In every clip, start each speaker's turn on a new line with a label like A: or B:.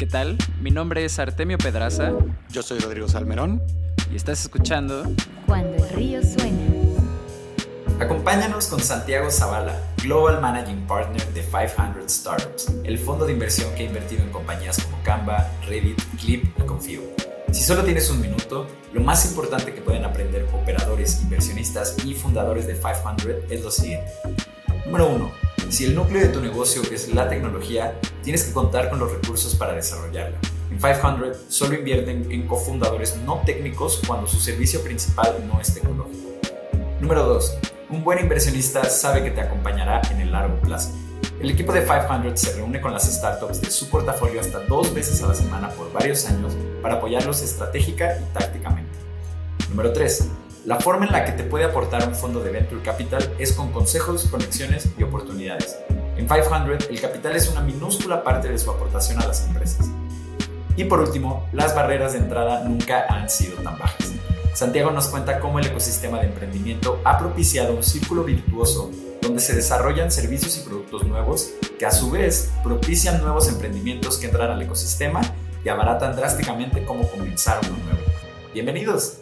A: ¿Qué tal? Mi nombre es Artemio Pedraza.
B: Yo soy Rodrigo Salmerón.
A: Y estás escuchando
C: Cuando el río suena.
D: Acompáñanos con Santiago Zavala, Global Managing Partner de 500 Startups, el fondo de inversión que ha invertido en compañías como Canva, Reddit, Clip y Confío. Si solo tienes un minuto, lo más importante que pueden aprender operadores, inversionistas y fundadores de 500 es lo siguiente. Número 1. Si el núcleo de tu negocio es la tecnología, tienes que contar con los recursos para desarrollarla. En 500 solo invierten en cofundadores no técnicos cuando su servicio principal no es tecnológico. Número 2. Un buen inversionista sabe que te acompañará en el largo plazo. El equipo de 500 se reúne con las startups de su portafolio hasta dos veces a la semana por varios años para apoyarlos estratégica y tácticamente. Número 3. La forma en la que te puede aportar un fondo de Venture Capital es con consejos, conexiones y oportunidades. En 500, el capital es una minúscula parte de su aportación a las empresas. Y por último, las barreras de entrada nunca han sido tan bajas. Santiago nos cuenta cómo el ecosistema de emprendimiento ha propiciado un círculo virtuoso donde se desarrollan servicios y productos nuevos que a su vez propician nuevos emprendimientos que entran al ecosistema y abaratan drásticamente cómo comenzar uno nuevo. Bienvenidos.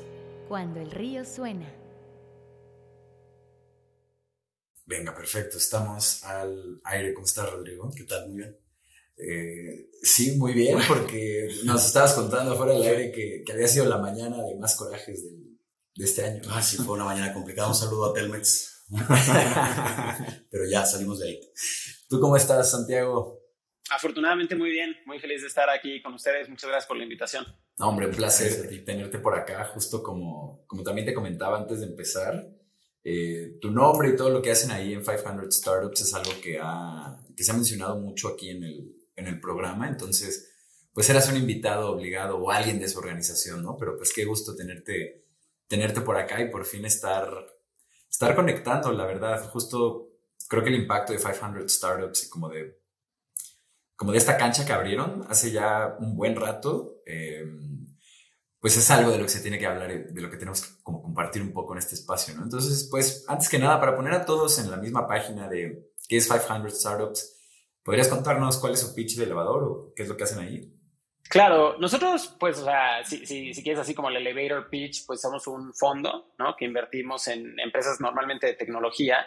C: Cuando el río suena.
D: Venga, perfecto. Estamos al aire. ¿Cómo estás, Rodrigo?
B: ¿Qué tal? Muy bien.
D: Eh, sí, muy bien, porque nos estabas contando fuera del aire que, que, había sido la mañana de más corajes de, de este año.
B: Ah, sí, fue una mañana complicada. Un saludo a Telmex. Pero ya salimos de ahí.
D: ¿Tú cómo estás, Santiago?
E: Afortunadamente muy bien, muy feliz de estar aquí con ustedes. Muchas gracias por la invitación.
D: No, hombre, un placer y tenerte por acá, justo como, como también te comentaba antes de empezar. Eh, tu nombre y todo lo que hacen ahí en 500 Startups es algo que, ha, que se ha mencionado mucho aquí en el, en el programa, entonces, pues eras un invitado obligado o alguien de su organización, ¿no? Pero pues qué gusto tenerte, tenerte por acá y por fin estar, estar conectando, la verdad. Justo creo que el impacto de 500 Startups y como de como de esta cancha que abrieron hace ya un buen rato, eh, pues es algo de lo que se tiene que hablar de lo que tenemos que como compartir un poco en este espacio, ¿no? Entonces, pues, antes que nada, para poner a todos en la misma página de qué es 500 Startups, ¿podrías contarnos cuál es su pitch de elevador o qué es lo que hacen ahí?
E: Claro, nosotros, pues, o sea, si, si, si quieres así como el elevator pitch, pues somos un fondo, ¿no? Que invertimos en empresas normalmente de tecnología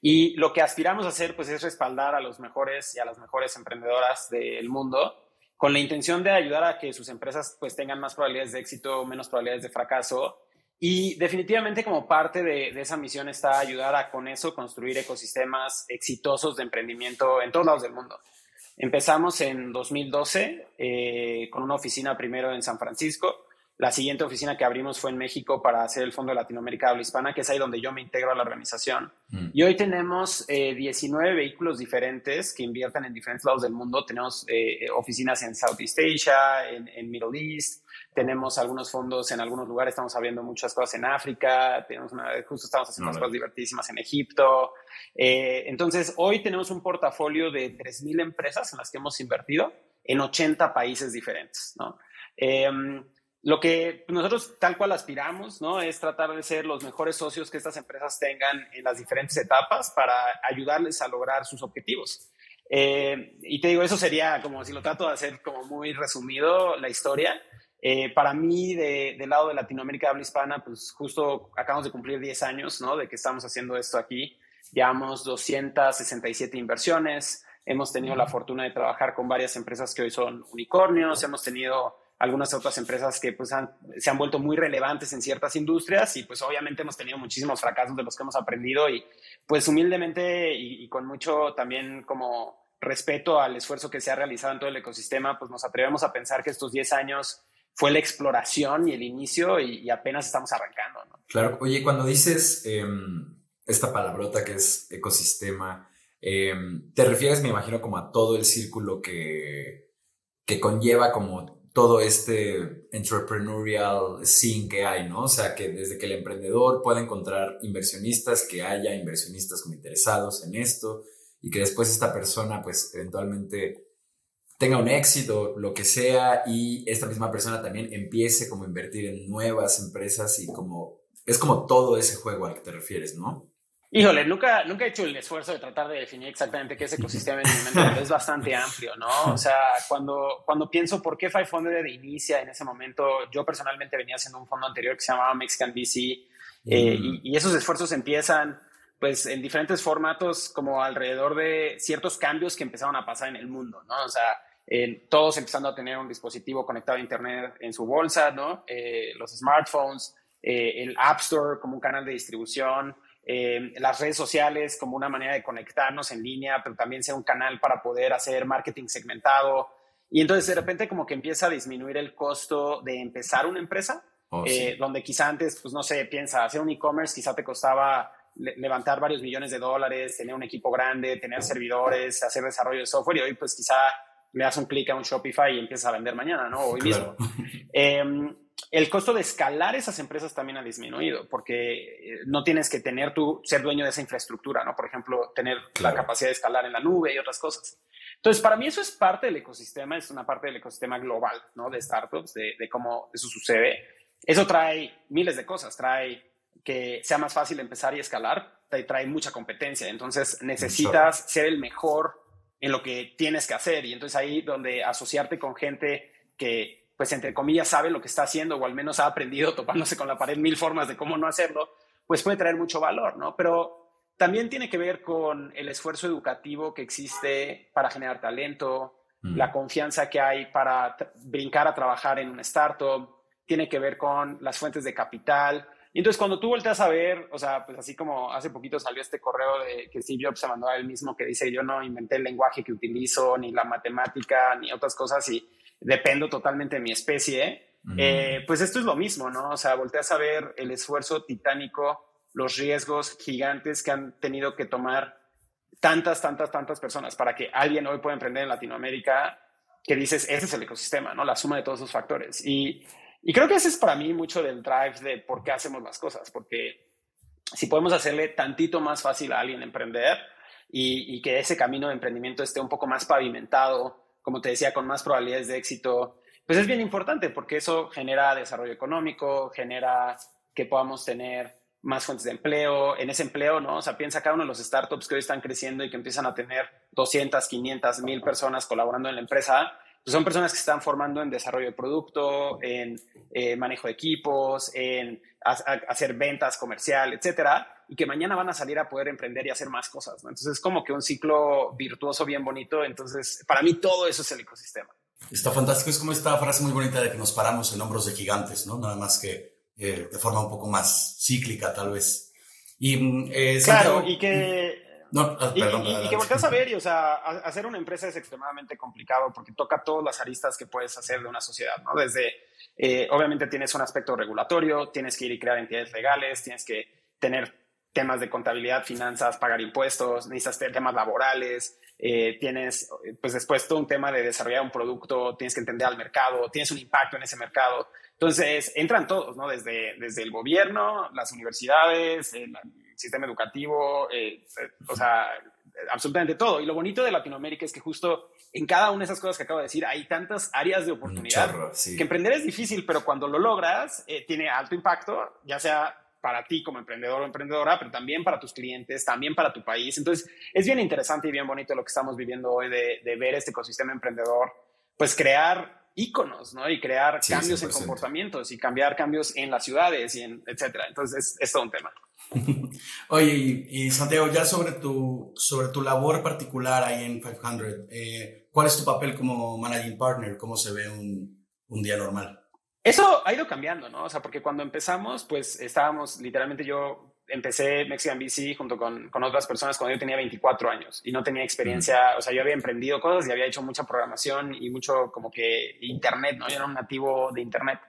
E: y lo que aspiramos a hacer, pues, es respaldar a los mejores y a las mejores emprendedoras del mundo con la intención de ayudar a que sus empresas, pues, tengan más probabilidades de éxito, menos probabilidades de fracaso. Y definitivamente como parte de, esa misión está ayudar a con eso construir ecosistemas exitosos de emprendimiento en todos lados del mundo. Empezamos en 2012 eh, con una oficina primero en San Francisco, la siguiente oficina que abrimos fue en México para hacer el Fondo de Latinoamérica Habla Hispana, que es ahí donde yo me integro a la organización. Mm. Y hoy tenemos eh, 19 vehículos diferentes que invierten en diferentes lados del mundo. Tenemos eh, oficinas en Southeast Asia, en, en, Middle East, tenemos algunos fondos en algunos lugares, estamos abriendo muchas cosas en África, tenemos una, justo estamos haciendo no, unas cosas divertidísimas en Egipto. Eh, entonces, hoy tenemos un portafolio de 3.000 empresas en las que hemos invertido en 80 países diferentes, ¿no? Lo que nosotros tal cual aspiramos, ¿no? Es tratar de ser los mejores socios que estas empresas tengan en las diferentes etapas para ayudarles a lograr sus objetivos. Eh, y te digo, eso sería como si lo trato de hacer como muy resumido la historia. Eh, para mí, de, del lado de Latinoamérica habla hispana, pues justo acabamos de cumplir 10 años, ¿no? De que estamos haciendo esto aquí. Llevamos 267 inversiones. Hemos tenido la fortuna de trabajar con varias empresas que hoy son unicornios. Hemos tenido algunas otras empresas que pues han, se han vuelto muy relevantes en ciertas industrias y pues obviamente hemos tenido muchísimos fracasos de los que hemos aprendido y pues humildemente y, con mucho también como respeto al esfuerzo que se ha realizado en todo el ecosistema, pues nos atrevemos a pensar que estos 10 años fue la exploración y el inicio y, apenas estamos arrancando.
D: Claro, oye, cuando dices eh, esta palabrota que es ecosistema, eh, te refieres, me imagino, como a todo el círculo que, que conlleva como todo este entrepreneurial scene que hay, ¿no? O sea, que desde que el emprendedor pueda encontrar inversionistas, que haya inversionistas como interesados en esto y que después esta persona pues eventualmente tenga un éxito, lo que sea, y esta misma persona también empiece como a invertir en nuevas empresas y como es como todo ese juego al que te refieres, ¿no?
E: Híjole, nunca, nunca he hecho el esfuerzo de tratar de definir exactamente qué es ecosistema en mi mente, pero es bastante amplio, ¿no? O sea, cuando, cuando pienso por qué 500 inicia en ese momento, yo personalmente venía haciendo un fondo anterior que se llamaba Mexican VC, eh, y, y, esos esfuerzos empiezan pues en diferentes formatos como alrededor de ciertos cambios que empezaron a pasar en el mundo, ¿no? O sea, todos empezando a tener un dispositivo conectado a Internet en su bolsa, ¿no? Eh, los smartphones, eh, el App Store como un canal de distribución, eh, las redes sociales como una manera de conectarnos en línea, pero también ser un canal para poder hacer marketing segmentado. Y entonces de repente como que empieza a disminuir el costo de empezar una empresa, oh, donde quizá antes, pues no sé, piensa, hacer un e-commerce quizá te costaba levantar varios millones de dólares, tener un equipo grande, tener servidores, hacer desarrollo de software y hoy pues quizá le das un clic a un Shopify y empiezas a vender mañana, ¿no? Hoy mismo. Em, el costo de escalar esas empresas también ha disminuido porque eh, no tienes que tener tú, ser dueño de esa infraestructura, ¿no? Por ejemplo, tener la capacidad de escalar en la nube y otras cosas. Entonces, para mí eso es parte del ecosistema, es una parte del ecosistema global, ¿no? De startups, de, de cómo eso sucede. Eso trae miles de cosas, trae que sea más fácil empezar y escalar, te trae mucha competencia. Entonces, necesitas ser el mejor en lo que tienes que hacer. Y entonces ahí donde asociarte con gente que, pues, entre comillas, sabe lo que está haciendo o al menos ha aprendido topándose con la pared mil formas de cómo no hacerlo, pues puede traer mucho valor, ¿no? Pero también tiene que ver con el esfuerzo educativo que existe para generar talento, mm. la confianza que hay para brincar a trabajar en un startup, tiene que ver con las fuentes de capital, y entonces cuando tú volteas a ver, o sea, pues así como hace poquito salió este correo de que Steve Jobs se mandó a él mismo que dice yo no inventé el lenguaje que utilizo, ni la matemática, ni otras cosas y dependo totalmente de mi especie, eh, pues esto es lo mismo, ¿no? O sea, volteas a ver el esfuerzo titánico, los riesgos gigantes que han tenido que tomar tantas, tantas, tantas personas para que alguien hoy pueda emprender en Latinoamérica, que dices, ese es el ecosistema, ¿no? La suma de todos esos factores. Y y creo que ese es para mí mucho del drive de por qué hacemos las cosas, porque si podemos hacerle tantito más fácil a alguien emprender y, que ese camino de emprendimiento esté un poco más pavimentado, como te decía, con más probabilidades de éxito, pues es bien importante porque eso genera desarrollo económico, genera que podamos tener más fuentes de empleo. En ese empleo, ¿no? O sea, piensa cada uno de los startups que hoy están creciendo y que empiezan a tener 200, 500, 1000 personas colaborando en la empresa pues son personas que están formando en desarrollo de producto, en eh, manejo de equipos, en hacer ventas comercial, etcétera, y que mañana van a salir a poder emprender y hacer más cosas. Entonces es como que un ciclo virtuoso bien bonito. Entonces, para mí todo eso es el ecosistema.
B: Está fantástico. Es como esta frase muy bonita de que nos paramos en hombros de gigantes, ¿no? Nada más que eh, de forma un poco más cíclica, tal vez.
E: Y, mm, eh, claro, y que no, ah, y, que volteas a ver, y o sea, hacer una empresa es extremadamente complicado porque toca todas las aristas que puedes hacer de una sociedad, ¿no? Desde, eh, obviamente tienes un aspecto regulatorio, tienes que ir y crear entidades legales, tienes que tener temas de contabilidad, finanzas, pagar impuestos, necesitas temas laborales, eh, tienes, pues después todo un tema de desarrollar un producto, tienes que entender al mercado, tienes un impacto en ese mercado. Entonces, entran todos, ¿no? Desde, desde el gobierno, las universidades, el sistema educativo, eh, o sea, absolutamente todo. Y lo bonito de Latinoamérica es que justo en cada una de esas cosas que acabo de decir hay tantas áreas de oportunidad que emprender es difícil, pero cuando lo logras eh, tiene alto impacto, ya sea para ti como emprendedor o emprendedora, pero también para tus clientes, también para tu país. Entonces, es bien interesante y bien bonito lo que estamos viviendo hoy de, de ver este ecosistema emprendedor, pues crear íconos, ¿no? Y crear cambios en comportamientos y cambiar cambios en las ciudades y en etcétera. Entonces, es, todo un tema.
B: Oye, y, Santiago, ya sobre tu, sobre tu labor particular ahí en 500, eh, ¿cuál es tu papel como managing partner? ¿Cómo se ve un, un día normal?
E: Eso ha ido cambiando, ¿no? O sea, porque cuando empezamos, pues estábamos literalmente yo empecé Mexican VC junto con, con, otras personas cuando yo tenía 24 años y no tenía experiencia, o sea, yo había emprendido cosas y había hecho mucha programación y mucho como que internet, ¿no? Yo era un nativo de internet.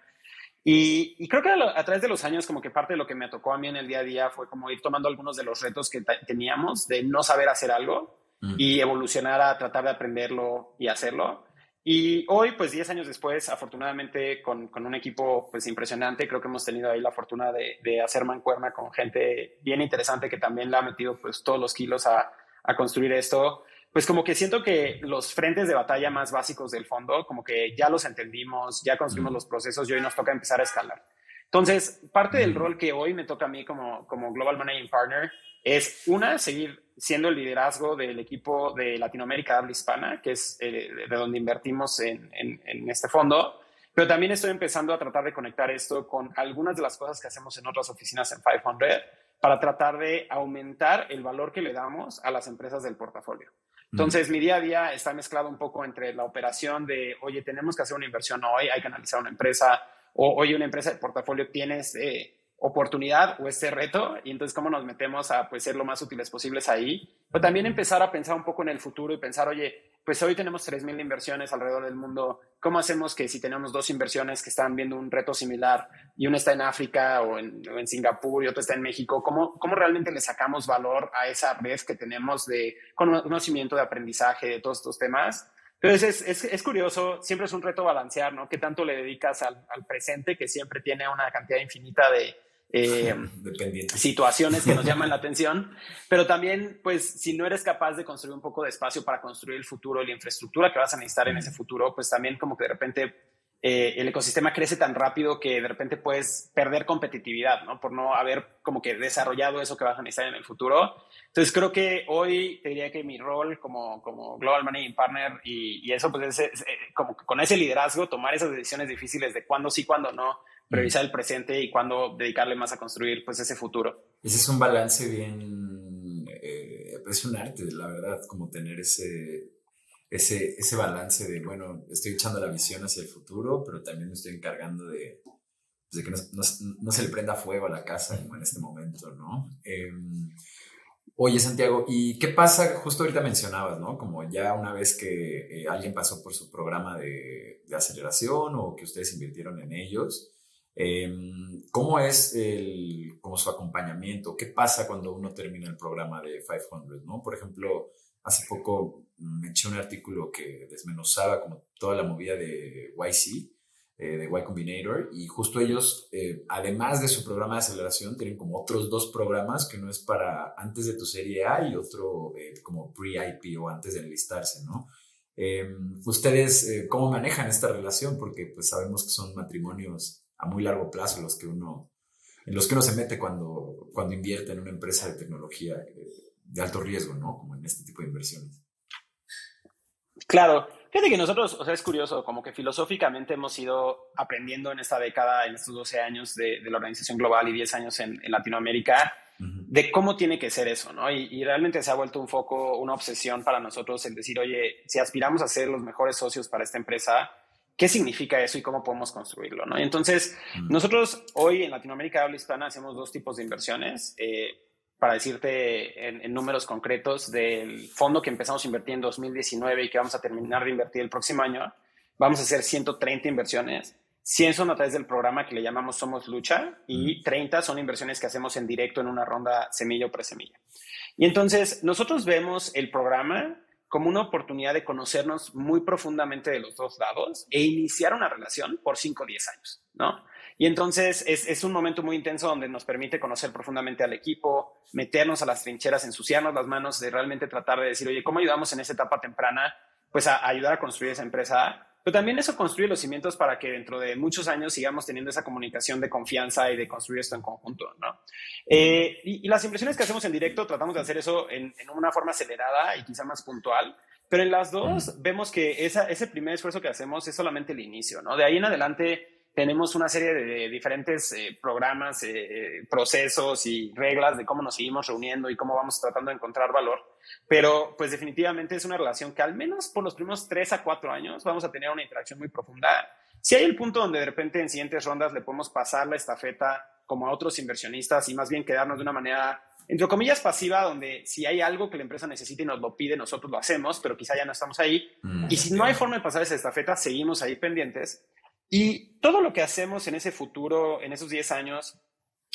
E: Y, y creo que a, través de los años como que parte de lo que me tocó a mí en el día a día fue como ir tomando algunos de los retos que teníamos de no saber hacer algo y evolucionar a tratar de aprenderlo y hacerlo. Y hoy, pues 10 años después, afortunadamente con, con, un equipo pues impresionante, creo que hemos tenido ahí la fortuna de, de, hacer mancuerna con gente bien interesante que también le ha metido pues todos los kilos a, a, construir esto. Pues como que siento que los frentes de batalla más básicos del fondo, como que ya los entendimos, ya construimos los procesos y hoy nos toca empezar a escalar. Entonces, parte del rol que hoy me toca a mí como, como Global Managing Partner es una, seguir siendo el liderazgo del equipo de Latinoamérica habla hispana, que es eh, de donde invertimos en, en, este fondo, pero también estoy empezando a tratar de conectar esto con algunas de las cosas que hacemos en otras oficinas en 500 para tratar de aumentar el valor que le damos a las empresas del portafolio. Entonces, mi día a día está mezclado un poco entre la operación de, oye, tenemos que hacer una inversión hoy, hay que analizar una empresa, o oye, una empresa de portafolio tienes eh, oportunidad o este reto y entonces cómo nos metemos a pues, ser lo más útiles posibles ahí. Pero también empezar a pensar un poco en el futuro y pensar, oye, pues hoy tenemos 3.000 inversiones alrededor del mundo. ¿Cómo hacemos que si tenemos dos inversiones que están viendo un reto similar y una está en África o en, en Singapur y otra está en México, ¿cómo, ¿cómo realmente le sacamos valor a esa red que tenemos de conocimiento, de aprendizaje, de todos estos temas? Entonces, es, es, es, curioso, siempre es un reto balancear, ¿no? ¿Qué tanto le dedicas al, al, presente, que siempre tiene una cantidad infinita de, eh, situaciones que nos llaman la atención, pero también, pues, si no eres capaz de construir un poco de espacio para construir el futuro y la infraestructura que vas a necesitar en ese futuro, pues también como que de repente eh, el ecosistema crece tan rápido que de repente puedes perder competitividad, ¿no? Por no haber como que desarrollado eso que vas a necesitar en el futuro. Entonces creo que hoy te diría que mi rol como, como Global Managing Partner y, eso, pues es, eh, como con ese liderazgo, tomar esas decisiones difíciles de cuándo sí, cuándo no, revisar el presente y cuándo dedicarle más a construir pues ese futuro.
D: Ese es un balance bien, eh, es un arte, la verdad, como tener ese, ese, ese balance de, bueno, estoy echando la visión hacia el futuro, pero también me estoy encargando de, pues, de que no, no, se le prenda fuego a la casa como en este momento, ¿no? Em, oye, Santiago, ¿y qué pasa? Justo ahorita mencionabas, ¿no? Como ya una vez que eh, alguien pasó por su programa de, de aceleración o que ustedes invirtieron en ellos, Em, ¿Cómo es el, como su acompañamiento? ¿Qué pasa cuando uno termina el programa de 500? ¿no? Por ejemplo, hace poco me eché un artículo que desmenuzaba como toda la movida de YC, eh, de Y Combinator, y justo ellos, eh, además de su programa de aceleración, tienen como otros dos programas que no es para antes de tu serie A y otro eh, como pre-IP o antes de enlistarse, ¿no? Em, ¿Ustedes cómo manejan esta relación? Porque pues sabemos que son matrimonios a muy largo plazo los que uno, en los que uno se mete cuando, cuando invierte en una empresa de tecnología eh, de alto riesgo, ¿no? Como en este tipo de inversiones.
E: Claro. Fíjate que nosotros, o sea, es curioso, como que filosóficamente hemos ido aprendiendo en esta década, en estos 12 años de, la organización global y 10 años en, Latinoamérica, de cómo tiene que ser eso, ¿no? Y, y, realmente se ha vuelto un foco, una obsesión para nosotros el decir, oye, si aspiramos a ser los mejores socios para esta empresa, qué significa eso y cómo podemos construirlo, ¿no? Entonces, nosotros hoy en Latinoamérica habla hispana hacemos dos tipos de inversiones. Eh, para decirte en, números concretos del fondo que empezamos a invertir en 2019 y que vamos a terminar de invertir el próximo año, vamos a hacer 130 inversiones. 100 son a través del programa que le llamamos Somos Lucha y 30 son inversiones que hacemos en directo en una ronda semilla o presemilla. Y entonces nosotros vemos el programa como una oportunidad de conocernos muy profundamente de los dos lados e iniciar una relación por 5 o 10 años, ¿no? Y entonces es, un momento muy intenso donde nos permite conocer profundamente al equipo, meternos a las trincheras, ensuciarnos las manos de realmente tratar de decir, oye, ¿cómo ayudamos en esa etapa temprana? Pues a ayudar a construir esa empresa pero también eso construye los cimientos para que dentro de muchos años sigamos teniendo esa comunicación de confianza y de construir esto en conjunto, ¿no? Eh, y, las impresiones que hacemos en directo tratamos de hacer eso en, en, una forma acelerada y quizá más puntual, pero en las dos vemos que esa, ese primer esfuerzo que hacemos es solamente el inicio, ¿no? De ahí en adelante tenemos una serie de, diferentes eh, programas, eh, eh, procesos y reglas de cómo nos seguimos reuniendo y cómo vamos tratando de encontrar valor. Pero pues definitivamente es una relación que al menos por los primeros tres a cuatro años vamos a tener una interacción muy profunda. Si hay el punto donde de repente en siguientes rondas le podemos pasar la estafeta como a otros inversionistas y más bien quedarnos de una manera entre comillas, pasiva, donde si hay algo que la empresa necesita y nos lo pide, nosotros lo hacemos, pero quizá ya no estamos ahí. Mm, y si no hay forma de pasar esa estafeta, seguimos ahí pendientes. Y todo lo que hacemos en ese futuro, en esos 10 años,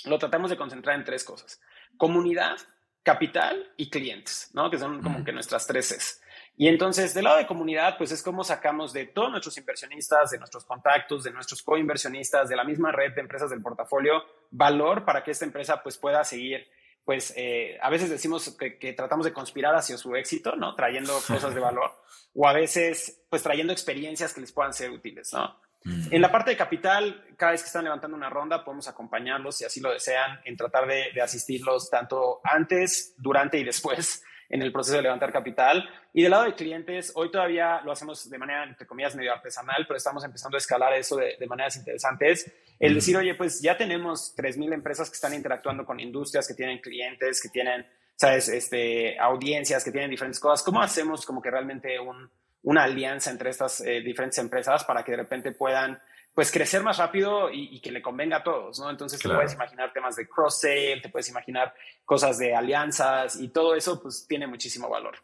E: lo tratamos de concentrar en tres cosas. Comunidad, capital y clientes, ¿no? Que son como que nuestras tres Cs. Y entonces, del lado de comunidad, pues es como sacamos de todos nuestros inversionistas, de nuestros contactos, de nuestros coinversionistas, de la misma red de empresas del portafolio, valor para que esta empresa pues pueda seguir pues eh, a veces decimos que, que, tratamos de conspirar hacia su éxito, ¿no? Trayendo cosas de valor, o a veces, pues trayendo experiencias que les puedan ser útiles, ¿no? Mm. En la parte de capital, cada vez que están levantando una ronda, podemos acompañarlos, si así lo desean, en tratar de, de asistirlos tanto antes, durante y después en el proceso de levantar capital. Y del lado de clientes, hoy todavía lo hacemos de manera, entre comillas, medio artesanal, pero estamos empezando a escalar eso de, de maneras interesantes. El mm. decir, oye, pues ya tenemos 3.000 empresas que están interactuando con industrias, que tienen clientes, que tienen, sabes, este, audiencias, que tienen diferentes cosas. ¿Cómo hacemos como que realmente un, una alianza entre estas eh, diferentes empresas para que de repente puedan pues crecer más rápido y, que le convenga a todos, ¿no? Entonces te puedes imaginar temas de cross-sale, te puedes imaginar cosas de alianzas y todo eso pues tiene muchísimo valor.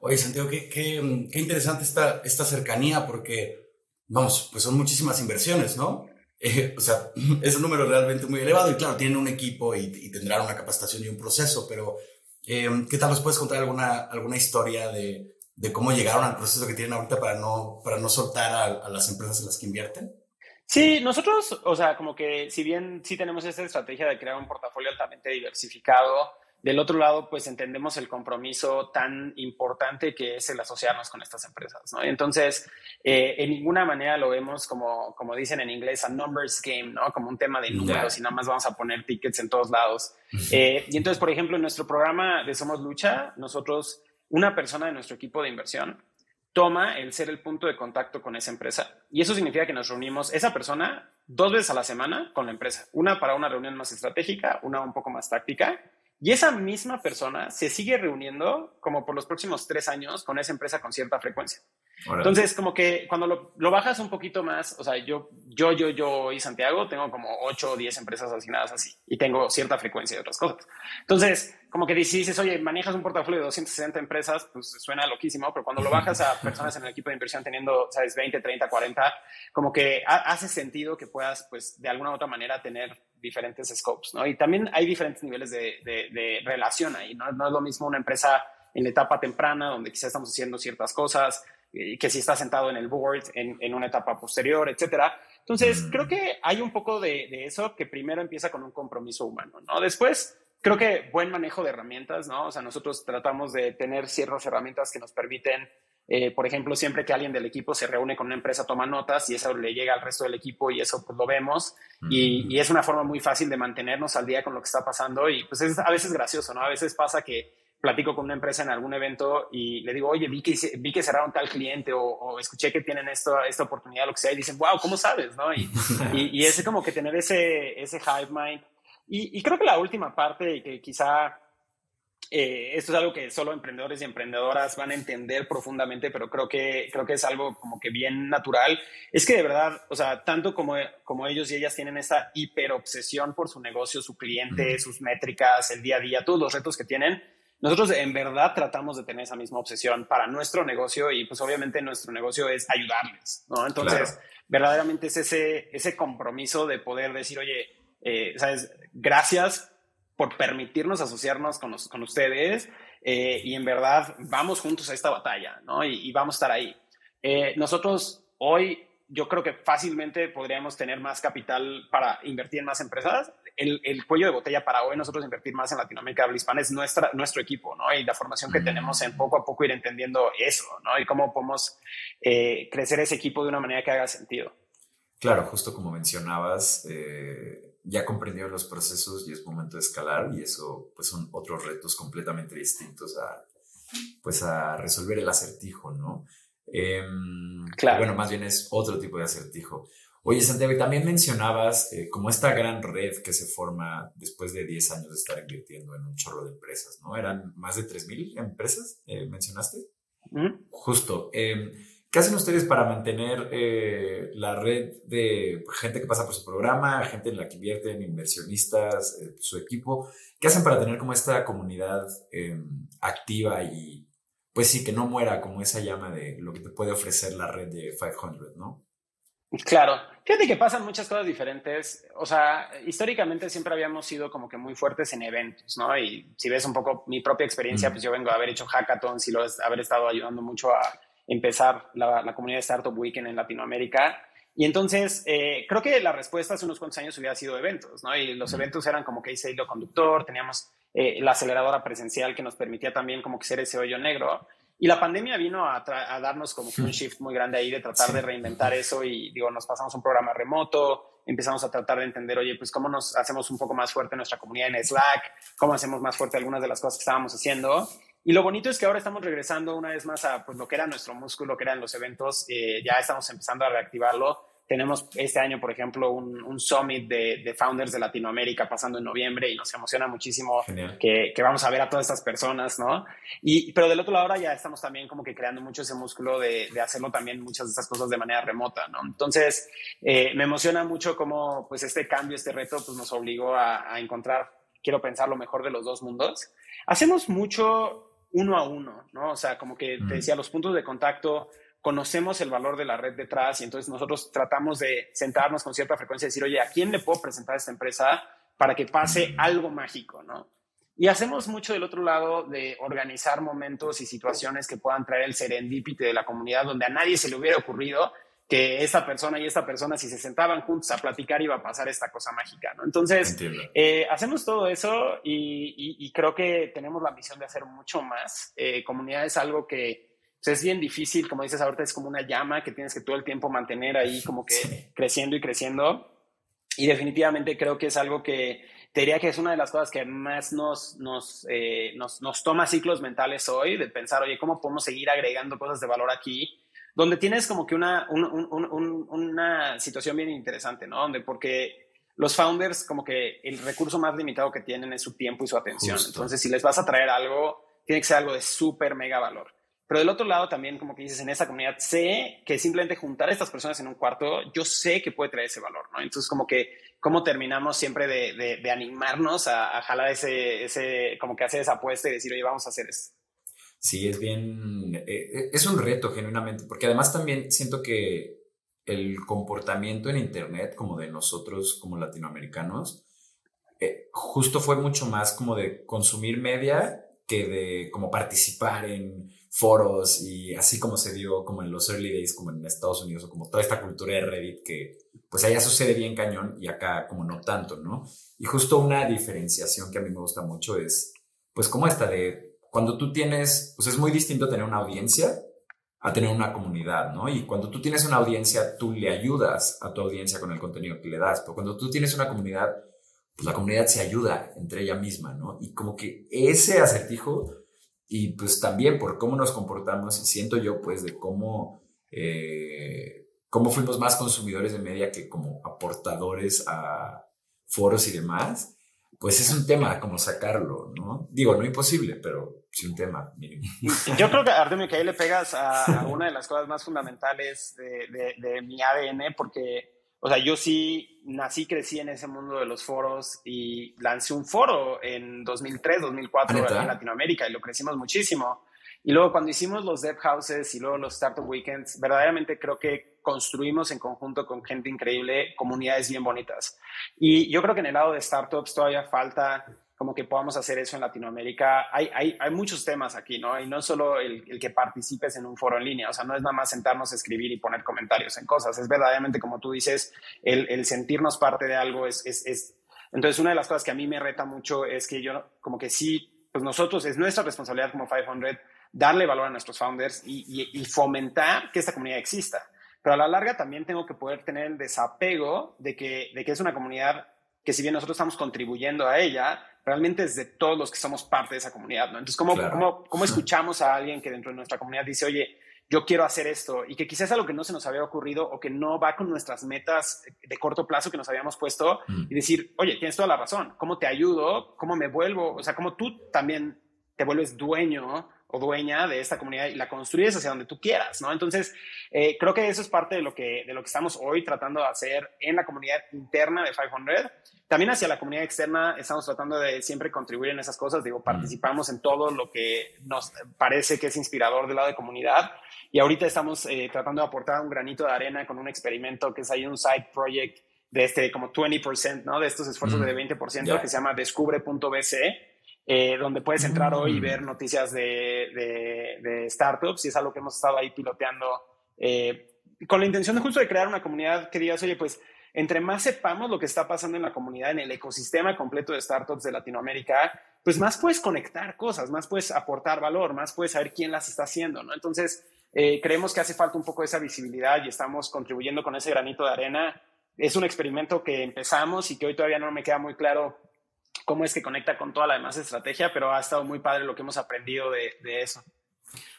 B: Oye, Santiago, qué, qué, qué interesante esta, esta cercanía porque, vamos, pues son muchísimas inversiones, ¿no? Eh, o sea, es un número realmente muy elevado y claro, tienen un equipo y, tendrán una capacitación y un proceso, pero eh, ¿qué tal nos puedes contar alguna, alguna historia de, de cómo llegaron al proceso que tienen ahorita para no, para no soltar a, a, las empresas en las que invierten?
E: Sí, nosotros, o sea, como que si bien sí tenemos esta estrategia de crear un portafolio altamente diversificado, del otro lado, pues entendemos el compromiso tan importante que es el asociarnos con estas empresas, ¿no? Entonces, eh, en ninguna manera lo vemos como, como dicen en inglés, a numbers game, ¿no? Como un tema de números y nada más vamos a poner tickets en todos lados. Eh, y entonces, por ejemplo, en nuestro programa de Somos Lucha, nosotros una persona de nuestro equipo de inversión toma el ser el punto de contacto con esa empresa. Y eso significa que nos reunimos esa persona dos veces a la semana con la empresa. Una para una reunión más estratégica, una un poco más táctica. Y esa misma persona se sigue reuniendo como por los próximos tres años con esa empresa con cierta frecuencia. Entonces, como que cuando lo, lo, bajas un poquito más, o sea, yo, yo, yo, yo y Santiago tengo como ocho o diez empresas asignadas así y tengo cierta frecuencia de otras cosas. Entonces, como que dices, oye, manejas un portafolio de 260 empresas, pues suena loquísimo, pero cuando lo bajas a personas en el equipo de inversión teniendo, sabes, 20, 30, 40, como que hace sentido que puedas, pues, de alguna u otra manera tener diferentes scopes, ¿no? Y también hay diferentes niveles de, de, de relación ahí, ¿no? No es lo mismo una empresa en la etapa temprana, donde quizás estamos haciendo ciertas cosas, que si está sentado en el board en, en una etapa posterior, etcétera. Entonces, mm. creo que hay un poco de, de, eso que primero empieza con un compromiso humano, ¿no? Después, creo que buen manejo de herramientas, ¿no? O sea, nosotros tratamos de tener ciertas herramientas que nos permiten, eh, por ejemplo, siempre que alguien del equipo se reúne con una empresa, toma notas y eso le llega al resto del equipo y eso pues lo vemos. Y, y, es una forma muy fácil de mantenernos al día con lo que está pasando y pues es a veces gracioso, ¿no? A veces pasa que platico con una empresa en algún evento y le digo, oye, vi que, vi que cerraron tal cliente o, escuché que tienen esto, esta oportunidad, lo que sea, y dicen, wow, ¿cómo sabes? ¿no? Y, y, es como que tener ese, ese hive mind. Y, creo que la última parte, y que quizá eh, esto es algo que solo emprendedores y emprendedoras van a entender profundamente, pero creo que, creo que es algo como que bien natural, es que de verdad, o sea, tanto como, como ellos y ellas tienen esta hiperobsesión por su negocio, su cliente, sus métricas, el día a día, todos los retos que tienen, nosotros en verdad tratamos de tener esa misma obsesión para nuestro negocio y pues obviamente nuestro negocio es ayudarles, ¿no? Entonces, verdaderamente es ese, ese compromiso de poder decir, oye, eh, ¿sabes? Gracias por permitirnos asociarnos con, con ustedes eh, y en verdad vamos juntos a esta batalla, ¿no? Y, vamos a estar ahí. Eh, nosotros hoy yo creo que fácilmente podríamos tener más capital para invertir en más empresas el, cuello de botella para hoy nosotros invertir más en Latinoamérica habla hispana es nuestra, nuestro equipo, ¿no? Y la formación que tenemos en poco a poco ir entendiendo eso, ¿no? Y cómo podemos eh, crecer ese equipo de una manera que haga sentido.
D: Claro, justo como mencionabas, eh, ya comprendió los procesos y es momento de escalar y eso pues son otros retos completamente distintos a, pues a resolver el acertijo, ¿no? Em, claro. Bueno, más bien es otro tipo de acertijo. Oye, Santiago, y también mencionabas eh, como esta gran red que se forma después de 10 años de estar invirtiendo en un chorro de empresas, ¿no? Eran más de 3.000 empresas, eh, mencionaste. Justo. ¿Qué hacen ustedes para mantener eh, la red de gente que pasa por su programa, gente en la que invierten, inversionistas, su equipo? ¿Qué hacen para tener como esta comunidad em, activa y, pues sí, que no muera como esa llama de lo que te puede ofrecer la red de 500, ¿no?
E: Claro, fíjate que pasan muchas cosas diferentes. O sea, históricamente siempre habíamos sido como que muy fuertes en eventos, ¿no? Y si ves un poco mi propia experiencia, pues yo vengo a haber hecho hackathons y lo haber estado ayudando mucho a empezar la, la comunidad de Startup Weekend en Latinoamérica. Y entonces, eh, creo que la respuesta hace unos cuantos años hubiera sido eventos, ¿no? Y los eventos eran como que ese hilo conductor, teníamos eh, la aceleradora presencial que nos permitía también como que ser ese hoyo negro. Y la pandemia vino a, darnos como que un shift muy grande ahí de tratar de reinventar eso y digo, nos pasamos un programa remoto, empezamos a tratar de entender, oye, pues cómo nos hacemos un poco más fuerte nuestra comunidad en Slack, cómo hacemos más fuerte algunas de las cosas que estábamos haciendo. Y lo bonito es que ahora estamos regresando una vez más a pues, lo que era nuestro músculo, que eran los eventos, eh, ya estamos empezando a reactivarlo tenemos este año, por ejemplo, un, summit de, founders de Latinoamérica pasando en noviembre y nos emociona muchísimo que, vamos a ver a todas estas personas, ¿no? Y, pero del otro lado ahora ya estamos también como que creando mucho ese músculo de, hacerlo también muchas de estas cosas de manera remota, ¿no? Entonces, eh, me emociona mucho cómo pues este cambio, este reto, pues nos obligó a, encontrar, quiero pensar, lo mejor de los dos mundos. Hacemos mucho uno a uno, ¿no? O sea, como que te decía, los puntos de contacto conocemos el valor de la red detrás y entonces nosotros tratamos de sentarnos con cierta frecuencia y decir, oye, ¿a quién le puedo presentar esta empresa para que pase algo mágico, no? Y hacemos mucho del otro lado de organizar momentos y situaciones que puedan traer el serendipity de la comunidad donde a nadie se le hubiera ocurrido que esta persona y esta persona, si se sentaban juntos a platicar, iba a pasar esta cosa mágica, ¿no? Entonces, eh, hacemos todo eso y, creo que tenemos la misión de hacer mucho más. Eh, comunidad es algo que es bien difícil, como dices ahorita, es como una llama que tienes que todo el tiempo mantener ahí como que creciendo y creciendo. Y definitivamente creo que es algo que te diría que es una de las cosas que más nos, nos, eh, nos, nos, toma ciclos mentales hoy, de pensar, oye, ¿cómo podemos seguir agregando cosas de valor aquí? Donde tienes como que una, una situación bien interesante, ¿no? Donde porque los founders como que el recurso más limitado que tienen es su tiempo y su atención. Entonces, si les vas a traer algo, tiene que ser algo de súper mega valor. Pero del otro lado también, como que dices, en esa comunidad sé que simplemente juntar a estas personas en un cuarto, yo sé que puede traer ese valor, ¿no? Entonces, como que, ¿cómo terminamos siempre de, de, animarnos a, jalar ese, ese, como que hacer esa apuesta y decir, oye, vamos a hacer esto?
D: Sí, es bien, eh, es un reto genuinamente, porque además también siento que el comportamiento en Internet, como de nosotros como latinoamericanos, eh, justo fue mucho más como de consumir media que de como participar en foros y así como se dio como en los early days, como en Estados Unidos, o como toda esta cultura de Reddit que pues allá sucede bien cañón y acá como no tanto, ¿no? Y justo una diferenciación que a mí me gusta mucho es pues como esta de cuando tú tienes, pues es muy distinto tener una audiencia a tener una comunidad, ¿no? Y cuando tú tienes una audiencia, tú le ayudas a tu audiencia con el contenido que le das, pero cuando tú tienes una comunidad, pues la comunidad se ayuda entre ella misma, ¿no? Y como que ese acertijo y pues también por cómo nos comportamos, siento yo pues de cómo, eh, cómo fuimos más consumidores de media que como aportadores a foros y demás, pues es un tema como sacarlo, ¿no? Digo, no imposible, pero sí un tema mínimo.
E: Yo creo que, Artemio, que ahí le pegas a, una de las cosas más fundamentales de, de, de mi ADN, porque o sea, yo sí nací, crecí en ese mundo de los foros y lancé un foro en 2003, 2004 en Latinoamérica y lo crecimos muchísimo. Y luego cuando hicimos los Dev Houses y luego los Startup Weekends, verdaderamente creo que construimos en conjunto con gente increíble comunidades bien bonitas. Y yo creo que en el lado de startups todavía falta como que podamos hacer eso en Latinoamérica. Hay, hay, hay muchos temas aquí, ¿no? Y no solo el, el, que participes en un foro en línea, o sea, no es nada más sentarnos a escribir y poner comentarios en cosas, es verdaderamente, como tú dices, el, el sentirnos parte de algo es, es, es, Entonces, una de las cosas que a mí me reta mucho es que yo, como que sí, pues nosotros, es nuestra responsabilidad como 500 darle valor a nuestros founders y, y, y fomentar que esta comunidad exista. Pero a la larga también tengo que poder tener el desapego de que, de que es una comunidad que si bien nosotros estamos contribuyendo a ella, realmente es de todos los que somos parte de esa comunidad, ¿no? Entonces, ¿cómo, cómo, cómo escuchamos a alguien que dentro de nuestra comunidad dice, oye, yo quiero hacer esto y que quizás algo que no se nos había ocurrido o que no va con nuestras metas de corto plazo que nos habíamos puesto mm. y decir, oye, tienes toda la razón, ¿cómo te ayudo? ¿Cómo me vuelvo? O sea, ¿cómo tú también te vuelves dueño o dueña de esta comunidad y la construyes hacia donde tú quieras, ¿no? Entonces, eh, creo que eso es parte de lo, que, de lo que estamos hoy tratando de hacer en la comunidad interna de 500. También hacia la comunidad externa estamos tratando de siempre contribuir en esas cosas, digo, participamos en todo lo que nos parece que es inspirador del lado de comunidad y ahorita estamos eh, tratando de aportar un granito de arena con un experimento que es ahí un side project de este como 20%, ¿no? De estos esfuerzos de 20% que se llama descubre.bc eh, donde puedes entrar hoy y mm. ver noticias de, de, startups y es algo que hemos estado ahí piloteando eh, con la intención de justo de crear una comunidad que digas, oye, pues entre más sepamos lo que está pasando en la comunidad, en el ecosistema completo de startups de Latinoamérica, pues más puedes conectar cosas, más puedes aportar valor, más puedes saber quién las está haciendo, ¿no? Entonces, eh, creemos que hace falta un poco de esa visibilidad y estamos contribuyendo con ese granito de arena. Es un experimento que empezamos y que hoy todavía no me queda muy claro cómo es que conecta con toda la demás estrategia, pero ha estado muy padre lo que hemos aprendido de, de eso.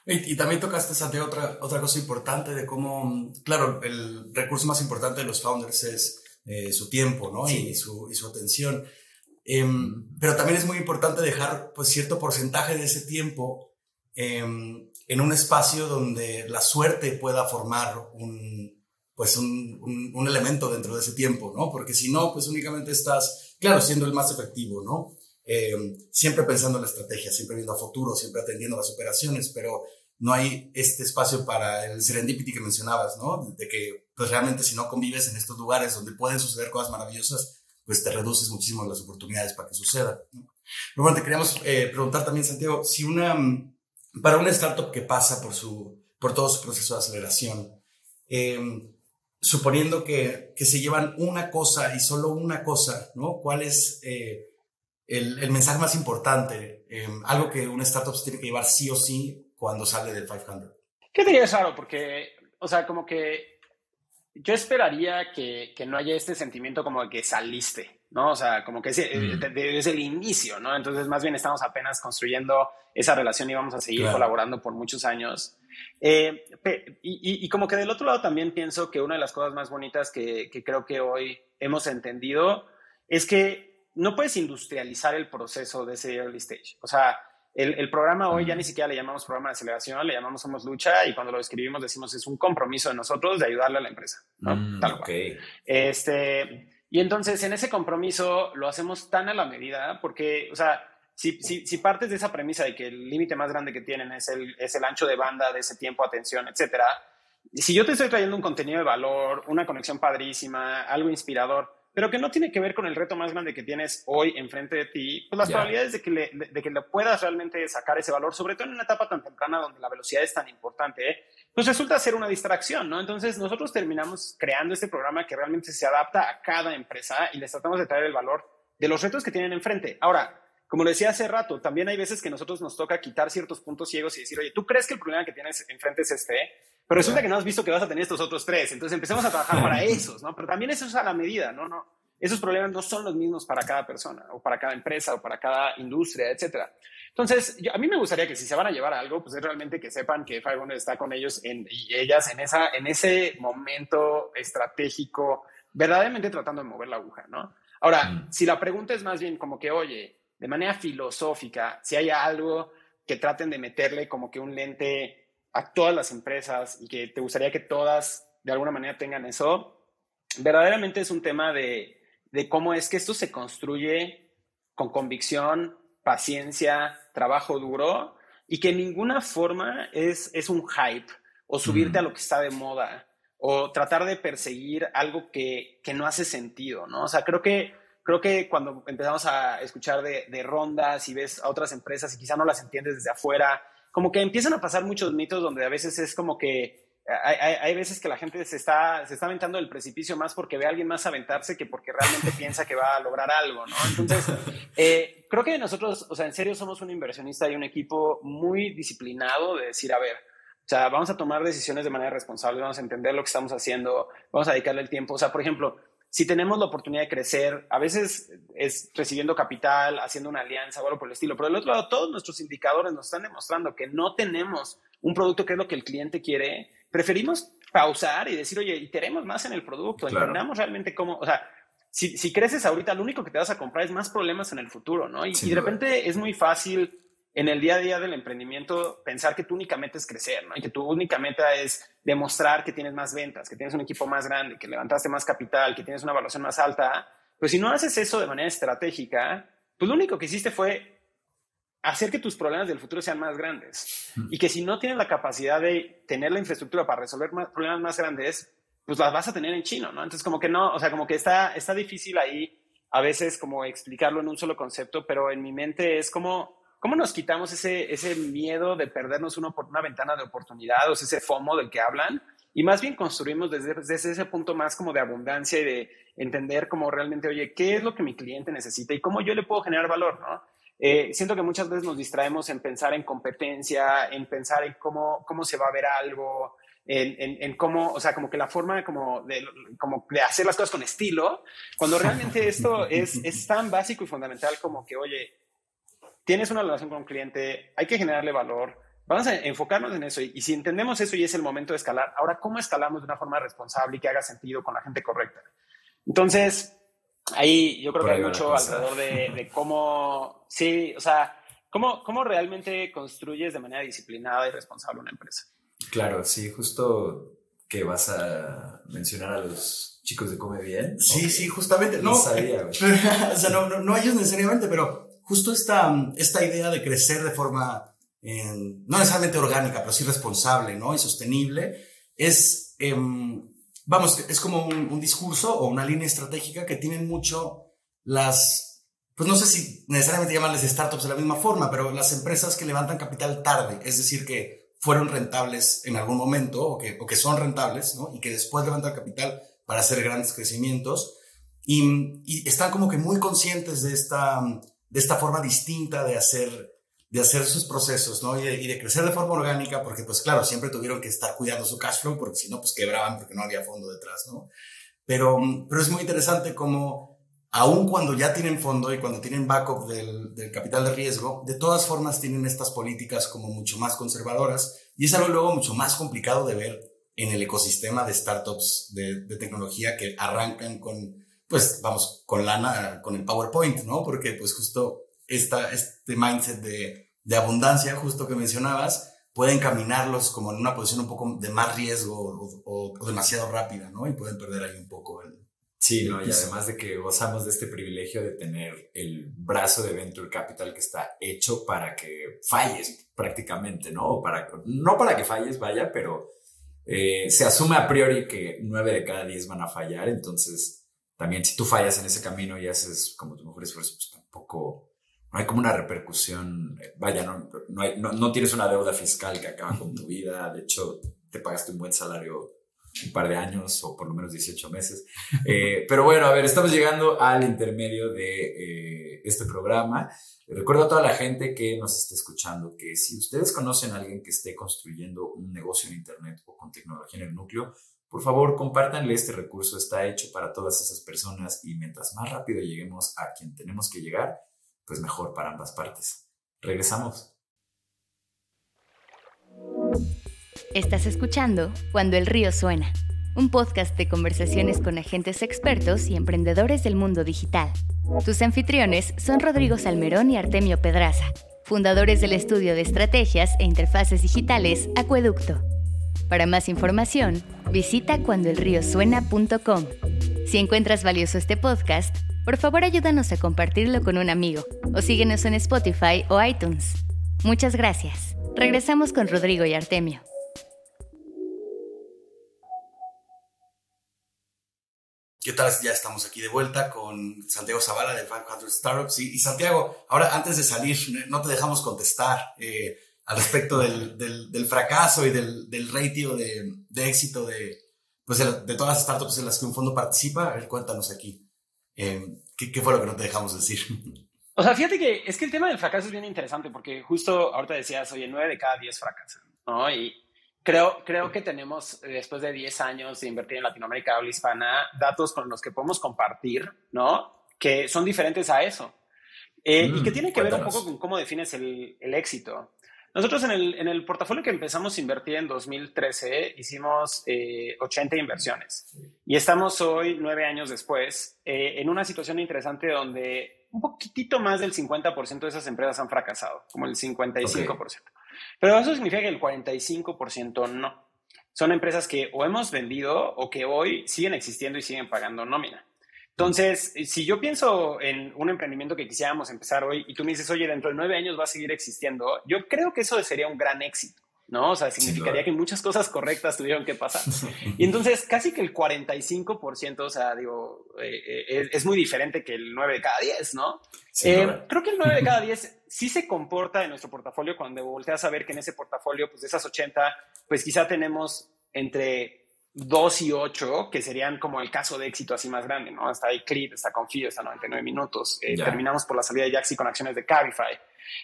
B: Y, también tocaste, Santiago, otra, otra cosa importante de cómo, claro, el recurso más importante de los founders es eh, su tiempo, ¿no? Y, su, y su atención. Em, pero también es muy importante dejar, pues, cierto porcentaje de ese tiempo em, en un espacio donde la suerte pueda formar un, pues, un, un, elemento dentro de ese tiempo, ¿no? Porque si no, pues, únicamente estás, claro, siendo el más efectivo, ¿no? Eh, siempre pensando en la estrategia, siempre viendo a futuro, siempre atendiendo las operaciones, pero no hay este espacio para el serendipity que mencionabas, ¿no? De que pues realmente si no convives en estos lugares donde pueden suceder cosas maravillosas, pues te reduces muchísimo las oportunidades para que suceda. Pero bueno, te queríamos eh, preguntar también, Santiago, si una, para una startup que pasa por, su, por todo su proceso de aceleración, em, suponiendo que, que, se llevan una cosa y solo una cosa, ¿no? ¿Cuál es eh, el, el mensaje más importante, em, algo que una startup se tiene que llevar sí o sí cuando sale del 500.
E: ¿Qué diría es raro? Porque, o sea, como que yo esperaría que, que, no haya este sentimiento como de que saliste, ¿no? O sea, como que es, mm. desde el inicio, ¿no? Entonces, más bien estamos apenas construyendo esa relación y vamos a seguir colaborando por muchos años. Eh, y, y, como que del otro lado también pienso que una de las cosas más bonitas que, que creo que hoy hemos entendido es que no puedes industrializar el proceso de ese early stage. O sea, el, programa hoy ya ni siquiera le llamamos programa de aceleración, le llamamos Somos Lucha y cuando lo escribimos decimos es un compromiso de nosotros de ayudarle a la empresa. Mm, Tal cual. Este, y entonces en ese compromiso lo hacemos tan a la medida porque, o sea, si, si, si partes de esa premisa de que el límite más grande que tienen es el, es el ancho de banda de ese tiempo, atención, etcétera, si yo te estoy trayendo un contenido de valor, una conexión padrísima, algo inspirador, pero que no tiene que ver con el reto más grande que tienes hoy enfrente de ti, pues las probabilidades de que, le, de, que le puedas realmente sacar ese valor, sobre todo en una etapa tan temprana donde la velocidad es tan importante, pues resulta ser una distracción, ¿no? Entonces nosotros terminamos creando este programa que realmente se adapta a cada empresa y les tratamos de traer el valor de los retos que tienen enfrente. Ahora, como lo decía hace rato, también hay veces que nosotros nos toca quitar ciertos puntos ciegos y decir, oye, ¿tú crees que el problema que tienes enfrente es este? Pero resulta que no has visto que vas a tener estos otros tres. Entonces empecemos a trabajar para esos, ¿no? Pero también eso es a la medida, ¿no? no esos problemas no son los mismos para cada persona o para cada empresa o para cada industria, etcétera. Entonces, a mí me gustaría que si se van a llevar a algo, pues es realmente que sepan que Fireball está con ellos en, y ellas en, esa, en ese momento estratégico, verdaderamente tratando de mover la aguja, ¿no? Ahora, mm. si la pregunta es más bien como que, oye, de manera filosófica, si hay algo que traten de meterle como que un lente a todas las empresas y que te gustaría que todas de alguna manera tengan eso, verdaderamente es un tema de, de cómo es que esto se construye con convicción, paciencia, trabajo duro y que en ninguna forma es, es un hype o subirte a lo que está de moda o tratar de perseguir algo que, que no hace sentido, ¿no? O sea, creo que creo que cuando empezamos a escuchar de, de, rondas y ves a otras empresas y quizá no las entiendes desde afuera, como que empiezan a pasar muchos mitos donde a veces es como que hay, hay, hay, veces que la gente se está, se está aventando del precipicio más porque ve a alguien más aventarse que porque realmente piensa que va a lograr algo, ¿no? Entonces, eh, creo que nosotros, o sea, en serio somos un inversionista y un equipo muy disciplinado de decir, a ver, o sea, vamos a tomar decisiones de manera responsable, vamos a entender lo que estamos haciendo, vamos a dedicarle el tiempo. O sea, por ejemplo, si tenemos la oportunidad de crecer, a veces es recibiendo capital, haciendo una alianza o algo por el estilo, pero del otro lado, todos nuestros indicadores nos están demostrando que no tenemos un producto que es lo que el cliente quiere, preferimos pausar y decir, oye, y queremos más en el producto, claro. entendamos realmente cómo, o sea, si, si, creces ahorita, lo único que te vas a comprar es más problemas en el futuro, ¿no? Y, y de repente es muy fácil en el día a día del emprendimiento pensar que tú únicamente es crecer, ¿no? Y que tu única meta es demostrar que tienes más ventas, que tienes un equipo más grande, que levantaste más capital, que tienes una evaluación más alta. Pues si no haces eso de manera estratégica, pues lo único que hiciste fue hacer que tus problemas del futuro sean más grandes. Y que si no tienes la capacidad de tener la infraestructura para resolver más, problemas más grandes, pues las vas a tener en chino, ¿no? Entonces como que no, o sea, como que está, está difícil ahí a veces como explicarlo en un solo concepto, pero en mi mente es como ¿Cómo nos quitamos ese, ese miedo de perdernos una, una ventana de oportunidad o ese FOMO del que hablan? Y más bien construimos desde, desde ese punto más como de abundancia y de entender como realmente, oye, ¿qué es lo que mi cliente necesita y cómo yo le puedo generar valor, no? eh, siento que muchas veces nos distraemos en pensar en competencia, en pensar en cómo, cómo se va a ver algo, en, en, cómo, o sea, como que la forma como de, como de hacer las cosas con estilo, cuando realmente esto es, es tan básico y fundamental como que, oye, tienes una relación con un cliente, hay que generarle valor, vamos a enfocarnos en eso y, y, si entendemos eso y es el momento de escalar, ahora, ¿cómo escalamos de una forma responsable y que haga sentido con la gente correcta? Entonces, ahí yo creo que hay mucho alrededor de, de, cómo, sí, o sea, cómo, cómo realmente construyes de manera disciplinada y responsable una empresa.
D: Claro, sí, justo que vas a mencionar a los chicos de Come Bien.
B: Sí, sí, justamente. No, sabía, o sea, no, no, no, ellos necesariamente, pero justo esta, esta idea de crecer de forma, no necesariamente orgánica, pero sí responsable, ¿no? Y sostenible, es, eh, vamos, es como un, un, discurso o una línea estratégica que tienen mucho las, pues no sé si necesariamente llamarles startups de la misma forma, pero las empresas que levantan capital tarde, es decir, que fueron rentables en algún momento o que, o que son rentables, ¿no? Y que después levantan capital para hacer grandes crecimientos. Y, y, están como que muy conscientes de esta, de esta forma distinta de hacer, de hacer sus procesos, ¿no? Y de, crecer de forma orgánica, porque pues claro, siempre tuvieron que estar cuidando su cash flow, porque si no, pues quebraban porque no había fondo detrás, ¿no? Pero, pero es muy interesante cómo aun cuando ya tienen fondo y cuando tienen backup del, del, capital de riesgo, de todas formas tienen estas políticas como mucho más conservadoras y es algo luego mucho más complicado de ver en el ecosistema de startups de, de tecnología que arrancan con, pues vamos, con lana, con el PowerPoint, ¿no? Porque pues justo esta, este mindset de, de abundancia, justo que mencionabas, puede encaminarlos como en una posición un poco de más riesgo o, o, o demasiado rápida, ¿no? Y pueden perder ahí un poco el,
D: Sí, ¿no? y además de que gozamos de este privilegio de tener el brazo de Venture Capital que está hecho para que falles prácticamente, ¿no? Para, no para que falles, vaya, pero eh, se asume a priori que nueve de cada diez van a fallar, entonces también si tú fallas en ese camino y haces como tu mejor esfuerzo, pues tampoco, no hay como una repercusión, eh, vaya, no, no, hay, no, no tienes una deuda fiscal que acaba con tu vida, de hecho te pagaste un buen salario un par de años o por lo menos 18 meses. Eh, pero bueno, a ver, estamos llegando al intermedio de eh, este programa. Recuerdo a toda la gente que nos esté escuchando que si ustedes conocen a alguien que esté construyendo un negocio en Internet o con tecnología en el núcleo, por favor, compártanle este recurso. Está hecho para todas esas personas y mientras más rápido lleguemos a quien tenemos que llegar, pues mejor para ambas partes. Regresamos.
C: Estás escuchando Cuando el río suena, un podcast de conversaciones con agentes expertos y emprendedores del mundo digital. Tus anfitriones son Rodrigo Salmerón y Artemio Pedraza, fundadores del estudio de estrategias e interfaces digitales Acueducto. Para más información, visita cuandoelriosuena.com. Si encuentras valioso este podcast, por favor ayúdanos a compartirlo con un amigo o síguenos en Spotify o iTunes. Muchas gracias. Regresamos con Rodrigo y Artemio.
B: ¿Qué tal? Ya estamos aquí de vuelta con Santiago Zavala de 500 Startups. Y, Santiago, ahora antes de salir, no te dejamos contestar eh, al respecto del, del, del, fracaso y del, del ratio de, de éxito de, pues de, de, todas las startups en las que un fondo participa. A ver, cuéntanos aquí. Eh, ¿qué, ¿Qué fue lo que no te dejamos decir?
E: O sea, fíjate que es que el tema del fracaso es bien interesante porque justo ahorita decías, oye, 9 de cada 10 fracasan, ¿no? Y, Creo, creo que tenemos, después de 10 años de invertir en Latinoamérica habla hispana, datos con los que podemos compartir, ¿no? Que son diferentes a eso. Eh, mm, y que tienen que ver un poco con cómo defines el, el éxito. Nosotros en el, en el, portafolio que empezamos a invertir en 2013 hicimos eh, 80 inversiones y estamos hoy, nueve años después, eh, en una situación interesante donde un poquitito más del 50% de esas empresas han fracasado, como el 55%. Okay. Pero eso significa que el 45% no. Son empresas que o hemos vendido o que hoy siguen existiendo y siguen pagando nómina. Entonces, si yo pienso en un emprendimiento que quisiéramos empezar hoy y tú me dices, oye, dentro de nueve años va a seguir existiendo, yo creo que eso sería un gran éxito. ¿no? O sea, significaría que muchas cosas correctas tuvieron que pasar. Y entonces, casi que el 45%, o sea, digo, eh, eh, es muy diferente que el 9 de cada 10, ¿no? Eh, creo que el 9 de cada 10 sí se comporta en nuestro portafolio cuando volteas a ver que en ese portafolio, pues de esas 80, pues quizá tenemos entre 2 y 8, que serían como el caso de éxito así más grande, ¿no? Está ahí Clip, está Confío, está 99 minutos. Eh, terminamos por la salida de Jaxi con acciones de Cabify.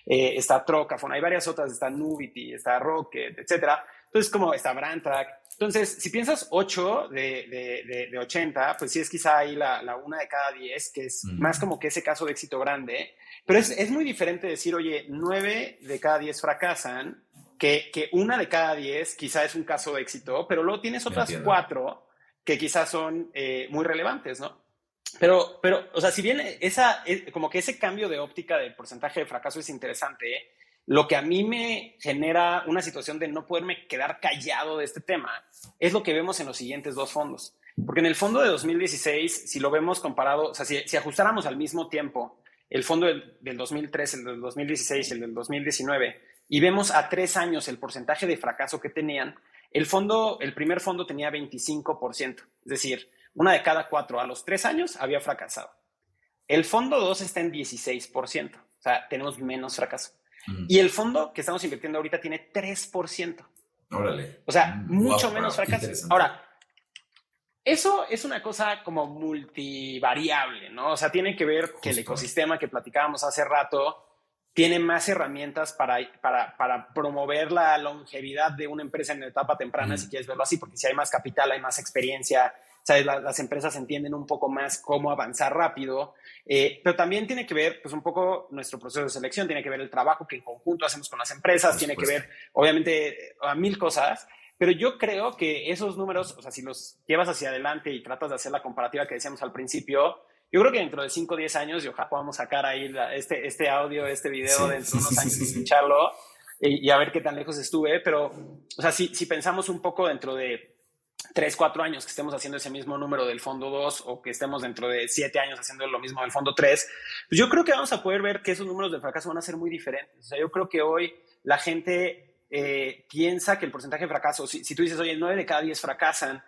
E: Eh, está Trocafone, hay varias otras, está Nubity, está Rocket, etcétera. Entonces, como está Brandtrack. Entonces, si piensas 8 de, de, de, 80, pues sí es quizá ahí la, la, una de cada 10, que es más como que ese caso de éxito grande. Pero es, es muy diferente decir, oye, 9 de cada 10 fracasan que, que una de cada diez quizá es un caso de éxito, pero luego tienes otras cuatro que quizás son eh, muy relevantes, ¿no? Pero, pero, o sea, si bien esa, eh, como que ese cambio de óptica del porcentaje de fracaso es interesante, lo que a mí me genera una situación de no poderme quedar callado de este tema es lo que vemos en los siguientes dos fondos. Porque en el fondo de 2016, si lo vemos comparado, o sea, si, si ajustáramos al mismo tiempo el fondo del, del 2003, el del 2016 y el del 2019, y vemos a tres años el porcentaje de fracaso que tenían, el fondo, el primer fondo tenía 25%, es decir, una de cada cuatro a los tres años había fracasado. El fondo 2 está en 16%, o sea, tenemos menos fracaso. Mm. Y el fondo que estamos invirtiendo ahorita tiene 3%.
D: Órale.
E: O sea, mm, mucho menos fracaso. Ahora, eso es una cosa como multivariable, ¿no? O sea, tiene que ver que el ecosistema que platicábamos hace rato tiene más herramientas para, para, para, promover la longevidad de una empresa en etapa temprana, si quieres verlo así, porque si hay más capital, hay más experiencia, ¿sabes? las empresas entienden un poco más cómo avanzar rápido, eh, pero también tiene que ver, pues, un poco nuestro proceso de selección, tiene que ver el trabajo que en conjunto hacemos con las empresas, tiene que ver, obviamente, a mil cosas, pero yo creo que esos números, o sea, si los llevas hacia adelante y tratas de hacer la comparativa que decíamos al principio, yo creo que dentro de 5 o 10 años, y ojalá podamos sacar ahí este, este audio, este video dentro de unos años y escucharlo y, a ver qué tan lejos estuve. Pero, o sea, si, si pensamos un poco dentro de 3, 4 años que estemos haciendo ese mismo número del fondo 2 o que estemos dentro de 7 años haciendo lo mismo del fondo 3, pues yo creo que vamos a poder ver que esos números de fracaso van a ser muy diferentes. O sea, yo creo que hoy la gente eh, piensa que el porcentaje de fracaso, si, si tú dices, oye, 9 de cada 10 fracasan,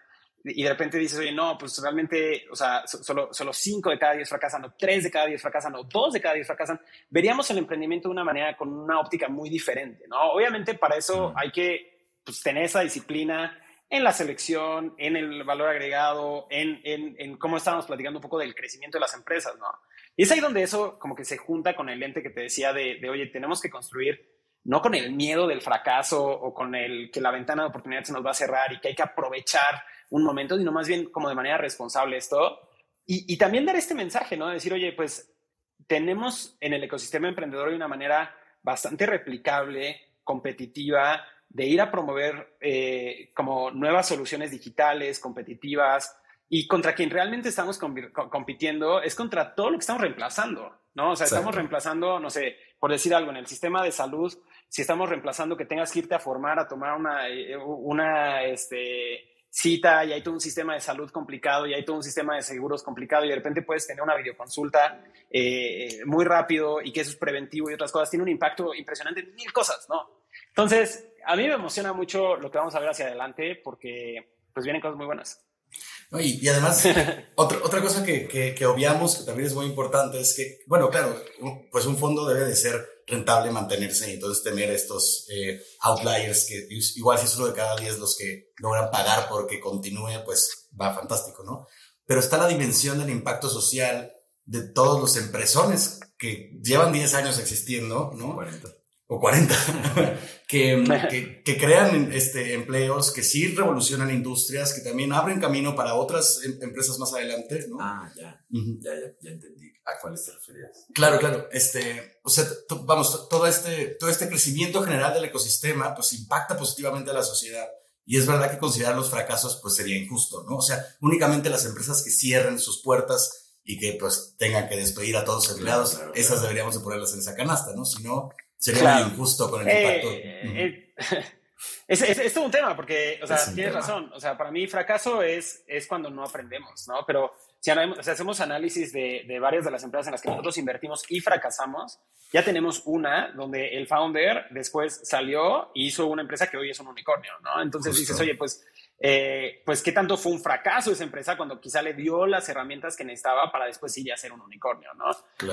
E: y de repente dices, oye, no, pues realmente, o sea, solo, solo cinco de cada diez fracasan, o tres de cada diez fracasan, o dos de cada diez fracasan, veríamos el emprendimiento de una manera con una óptica muy diferente, ¿no? Obviamente para eso hay que pues, tener esa disciplina en la selección, en el valor agregado, en, en, en, cómo estábamos platicando un poco del crecimiento de las empresas, ¿no? Y es ahí donde eso como que se junta con el lente que te decía de, de oye, tenemos que construir no con el miedo del fracaso o con el que la ventana de oportunidad se nos va a cerrar y que hay que aprovechar un momento, sino más bien como de manera responsable esto. Y, también dar este mensaje, ¿no? decir, oye, pues tenemos en el ecosistema emprendedor de una manera bastante replicable, competitiva, de ir a promover eh, como nuevas soluciones digitales, competitivas, y contra quien realmente estamos compitiendo es contra todo lo que estamos reemplazando, ¿no? O sea, estamos reemplazando, no sé, por decir algo, en el sistema de salud, si estamos reemplazando que tengas que irte a formar, a tomar una, eh, una, este, cita y hay todo un sistema de salud complicado y hay todo un sistema de seguros complicado y de repente puedes tener una videoconsulta eh, muy rápido y que eso es preventivo y otras cosas, tiene un impacto impresionante en mil cosas, ¿no? Entonces, a mí me emociona mucho lo que vamos a ver hacia adelante porque pues vienen cosas muy buenas.
B: y, además, otra, otra cosa que, que, que obviamos, que también es muy importante, es que, bueno, claro, pues un fondo debe de ser rentable mantenerse y entonces tener estos eh, outliers que igual si es uno de cada diez los que logran pagar porque continúe, pues va fantástico, ¿no? Pero está la dimensión del impacto social de todos los empresones que llevan 10 años existiendo, ¿no?
D: 40
B: o 40, que, que, crean este, empleos, que sí revolucionan industrias, que también abren camino para otras em, empresas más adelante, ¿no?
D: Ah, ya, ya, ya, ya, entendí a cuáles te referías.
B: Claro, claro, este, o sea, vamos, todo este, todo este crecimiento general del ecosistema, pues impacta positivamente a la sociedad. Y es verdad que considerar los fracasos, pues sería injusto, ¿no? O sea, únicamente las empresas que cierren sus puertas y que pues tengan que despedir a todos sus empleados, esas deberíamos de ponerlas en esa canasta, ¿no? Si no, Sería muy injusto con el impacto. Eh, eh,
E: es, es, todo un tema, porque, o sea, tienes razón. O sea, para mí fracaso es, es cuando no aprendemos, ¿no? Pero si, hacemos análisis de, de, varias de las empresas en las que nosotros invertimos y fracasamos, ya tenemos una donde el founder después salió y hizo una empresa que hoy es un unicornio, ¿no? Entonces dices, oye, pues eh, pues qué tanto fue un fracaso esa empresa cuando quizá le dio las herramientas que necesitaba para después ir a ser un unicornio, ¿no?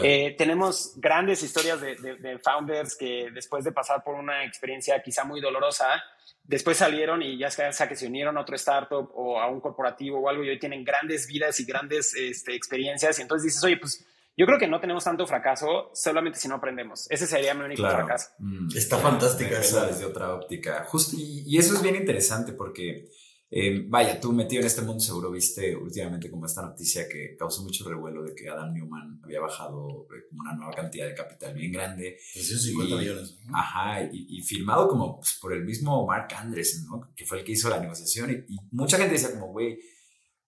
E: Eh, tenemos grandes historias de, de, founders que después de pasar por una experiencia quizá muy dolorosa, después salieron y ya sea que se unieron a otro startup o a un corporativo o algo y hoy tienen grandes vidas y grandes este, experiencias y entonces dices, oye, pues yo creo que no tenemos tanto fracaso solamente si no aprendemos. Ese sería mi único fracaso.
B: Mm, Está fantástica esa.
D: Desde otra óptica. Justo, y, eso es bien interesante porque, eh, vaya, tú metido en este mundo seguro viste últimamente como esta noticia que causó mucho revuelo de que Adam Newman había bajado eh, una nueva cantidad de capital bien grande.
B: 350 millones.
D: Ajá, y, firmado como pues, por el mismo Mark Andreessen, ¿no? Que fue el que hizo la negociación. Y, y mucha gente decía como, güey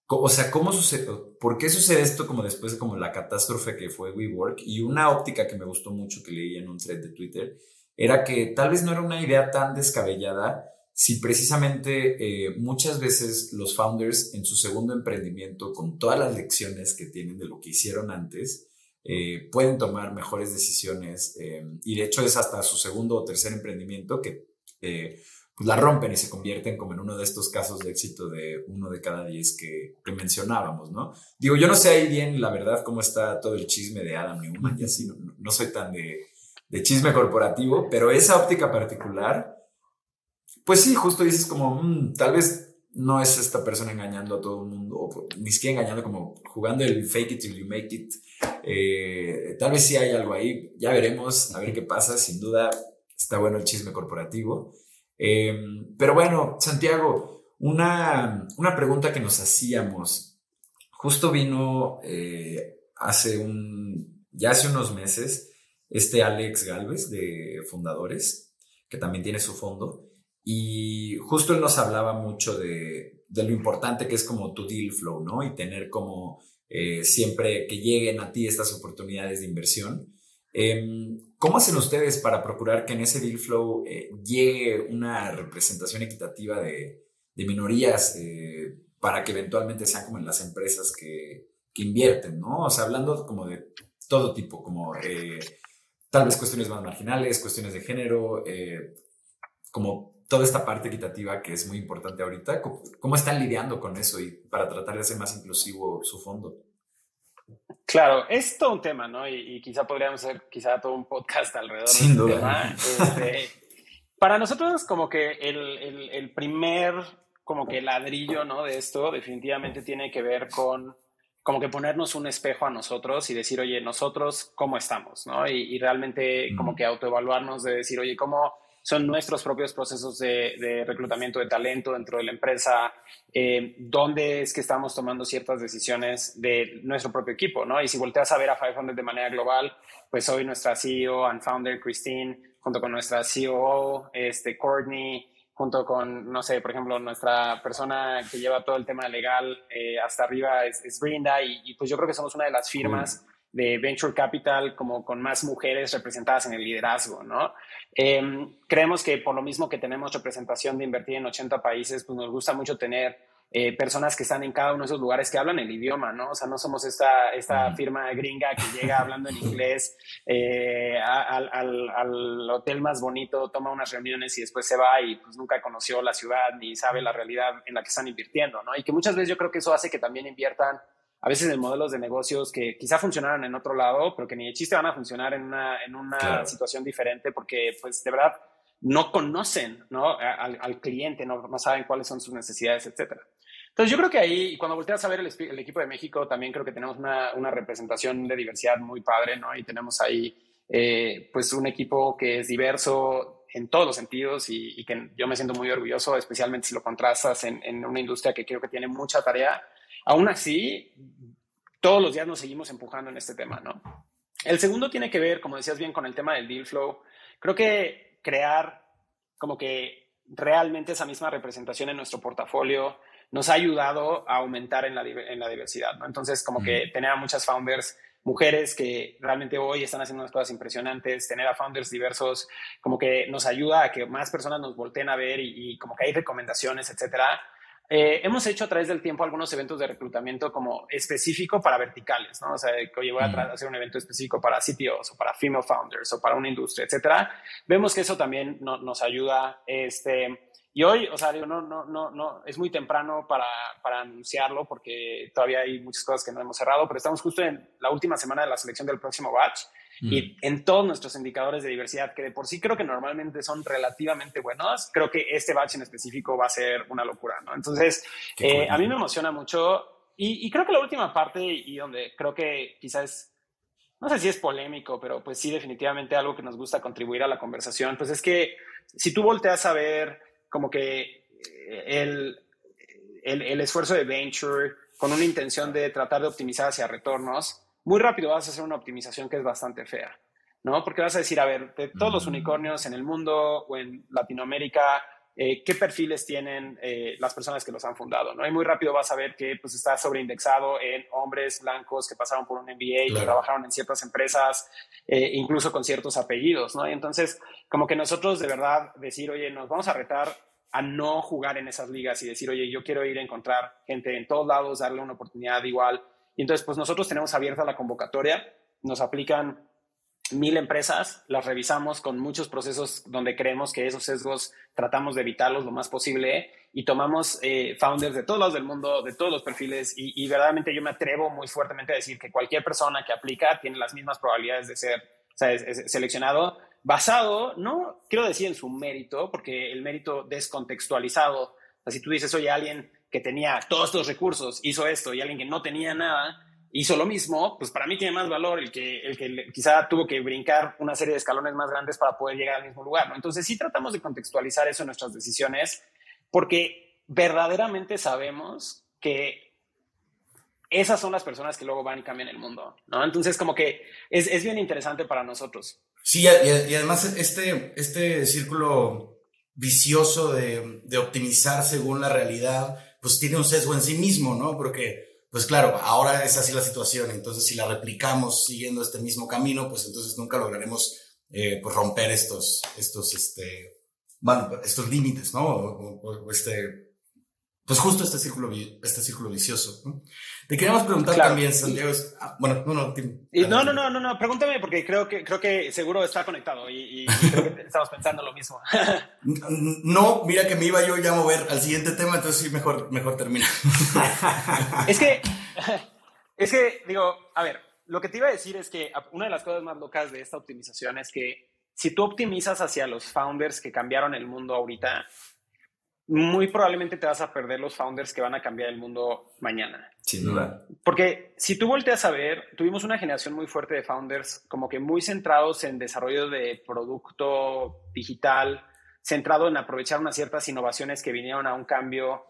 D: o sea, ¿cómo sucede? ¿Por qué sucede esto como después de como la catástrofe que fue WeWork? Y una óptica que me gustó mucho que leí en un thread de Twitter era que tal vez no era una idea tan descabellada si precisamente eh, muchas veces los founders en su segundo emprendimiento, con todas las lecciones que tienen de lo que hicieron antes, eh, pueden tomar mejores decisiones. Eh, y de hecho es hasta su segundo o tercer emprendimiento que pues la rompen y se convierten como en uno de estos casos de éxito de uno de cada diez que, mencionábamos, ¿no? Digo, yo no sé ahí bien, la verdad, cómo está todo el chisme de Adam Newman y así, no, soy tan de, chisme corporativo, pero esa óptica particular, pues sí, justo dices como, mm, tal vez no es esta persona engañando a todo el mundo, o ni siquiera engañando, como jugando el fake it till you make it. Eh, tal vez sí hay algo ahí, ya veremos, a ver qué pasa, sin duda está bueno el chisme corporativo. Em, pero bueno, Santiago, una, una, pregunta que nos hacíamos. Justo vino eh, hace un, ya hace unos meses este Alex Galvez de Fundadores, que también tiene su fondo, y justo él nos hablaba mucho de, de lo importante que es como tu deal flow, ¿no? Y tener como eh, siempre que lleguen a ti estas oportunidades de inversión. Em, ¿Cómo hacen ustedes para procurar que en ese deal flow eh, llegue una representación equitativa de, minorías eh, para que eventualmente sean como en las empresas que, invierten, ¿no? O sea, hablando como de todo tipo, como eh, tal vez cuestiones más marginales, cuestiones de género, como toda esta parte equitativa que es muy importante ahorita. ¿Cómo, están lidiando con eso y para tratar de hacer más inclusivo su fondo?
E: Claro, es todo un tema, ¿no? Y, quizá podríamos hacer quizá todo un podcast alrededor de este tema. Este, para nosotros como que el, el, primer como que ladrillo, ¿no? De esto definitivamente tiene que ver con como que ponernos un espejo a nosotros y decir, oye, nosotros cómo estamos, ¿no? Y, y realmente como que autoevaluarnos de decir, oye, ¿cómo, son nuestros propios procesos de, reclutamiento de talento dentro de la empresa, eh, dónde es que estamos tomando ciertas decisiones de nuestro propio equipo, ¿no? Y si volteas a ver a 500 de manera global, pues hoy nuestra CEO and founder Christine, junto con nuestra COO, este, Courtney, junto con, no sé, por ejemplo, nuestra persona que lleva todo el tema legal eh, hasta arriba es, es Brinda, y, pues yo creo que somos una de las firmas de venture capital como con más mujeres representadas en el liderazgo, ¿no? Em, creemos que por lo mismo que tenemos representación de invertir en 80 países, pues nos gusta mucho tener eh, personas que están en cada uno de esos lugares que hablan el idioma, ¿no? O sea, no somos esta, esta firma gringa que llega hablando en inglés eh, al, al, al, hotel más bonito, toma unas reuniones y después se va y pues nunca conoció la ciudad ni sabe la realidad en la que están invirtiendo, ¿no? Y que muchas veces yo creo que eso hace que también inviertan a veces en modelos de negocios que quizá funcionaron en otro lado, pero que ni de chiste van a funcionar en una, en una situación diferente porque, pues, de verdad, no conocen ¿no? Al, cliente, no, no, saben cuáles son sus necesidades, etcétera. Entonces, yo creo que ahí, cuando volteas a ver el, el, equipo de México, también creo que tenemos una, una representación de diversidad muy padre, ¿no? Y tenemos ahí, eh, pues, un equipo que es diverso en todos los sentidos y, y, que yo me siento muy orgulloso, especialmente si lo contrastas en, en una industria que creo que tiene mucha tarea Aún así, todos los días nos seguimos empujando en este tema, ¿no? El segundo tiene que ver, como decías bien, con el tema del deal flow. Creo que crear como que realmente esa misma representación en nuestro portafolio nos ha ayudado a aumentar en la, en la diversidad, ¿no? Entonces, como que tener a muchas founders mujeres que realmente hoy están haciendo unas cosas impresionantes, tener a founders diversos, como que nos ayuda a que más personas nos volteen a ver y, y como que hay recomendaciones, etcétera. Eh, hemos hecho a través del tiempo algunos eventos de reclutamiento como específico para verticales, ¿no? O sea, que oye, voy a hacer un evento específico para CTOs o para female founders o para una industria, etcétera. Vemos que eso también nos ayuda, este, Y hoy, o sea, digo, no, no, no, no, es muy temprano para, para, anunciarlo porque todavía hay muchas cosas que no hemos cerrado, pero estamos justo en la última semana de la selección del próximo batch y en todos nuestros indicadores de diversidad, que de por sí creo que normalmente son relativamente buenos, creo que este batch en específico va a ser una locura, ¿no? Entonces, eh, a mí me emociona mucho y, y, creo que la última parte y donde creo que quizás, no sé si es polémico, pero pues sí definitivamente algo que nos gusta contribuir a la conversación, pues es que si tú volteas a ver como que eh, el, el, el esfuerzo de venture con una intención de tratar de optimizar hacia retornos, muy rápido vas a hacer una optimización que es bastante fea, ¿no? Porque vas a decir, a ver, de todos los unicornios en el mundo o en Latinoamérica, eh, qué perfiles tienen eh, las personas que los han fundado, ¿no? Y muy rápido vas a ver que pues, está sobreindexado en hombres blancos que pasaron por un MBA, que trabajaron en ciertas empresas, eh, incluso con ciertos apellidos, ¿no? Y entonces, como que nosotros de verdad decir, oye, nos vamos a retar a no jugar en esas ligas y decir, oye, yo quiero ir a encontrar gente en todos lados, darle una oportunidad igual y entonces, pues nosotros tenemos abierta la convocatoria, nos aplican mil empresas, las revisamos con muchos procesos donde creemos que esos sesgos tratamos de evitarlos lo más posible y tomamos eh, founders de todos lados del mundo, de todos los perfiles y, verdaderamente yo me atrevo muy fuertemente a decir que cualquier persona que aplica tiene las mismas probabilidades de ser seleccionado basado, no quiero decir en su mérito, porque el mérito descontextualizado, si tú dices, oye, alguien que tenía todos estos recursos hizo esto y alguien que no tenía nada hizo lo mismo, pues para mí tiene más valor el que, el que quizá tuvo que brincar una serie de escalones más grandes para poder llegar al mismo lugar. Entonces sí tratamos de contextualizar eso en nuestras decisiones porque verdaderamente sabemos que esas son las personas que luego van y cambian el mundo, ¿no? Entonces como que es, es bien interesante para nosotros.
B: Sí, y además este, este círculo vicioso de, de optimizar según la realidad, pues tiene un sesgo en sí mismo, ¿no? Porque, pues claro, ahora es así la situación, entonces si la replicamos siguiendo este mismo camino, pues entonces nunca lograremos eh, pues romper estos, estos, este, bueno, estos límites, ¿no? este, pues justo este círculo, este círculo vicioso. Te queríamos preguntar también, Santiago. Ah, bueno, no, no, Y
E: no, no, no, no, no, pregúntame porque creo que, creo que seguro está conectado y, creo que estamos pensando lo mismo.
B: no, mira que me iba yo ya a mover al siguiente tema, entonces sí, mejor, mejor termina.
E: es que, es que, digo, a ver, lo que te iba a decir es que una de las cosas más locas de esta optimización es que si tú optimizas hacia los founders que cambiaron el mundo ahorita, muy probablemente te vas a perder los founders que van a cambiar el mundo mañana.
D: Sin duda.
E: Porque si tú volteas a ver, tuvimos una generación muy fuerte de founders como que muy centrados en desarrollo de producto digital, centrado en aprovechar unas ciertas innovaciones que vinieron a un cambio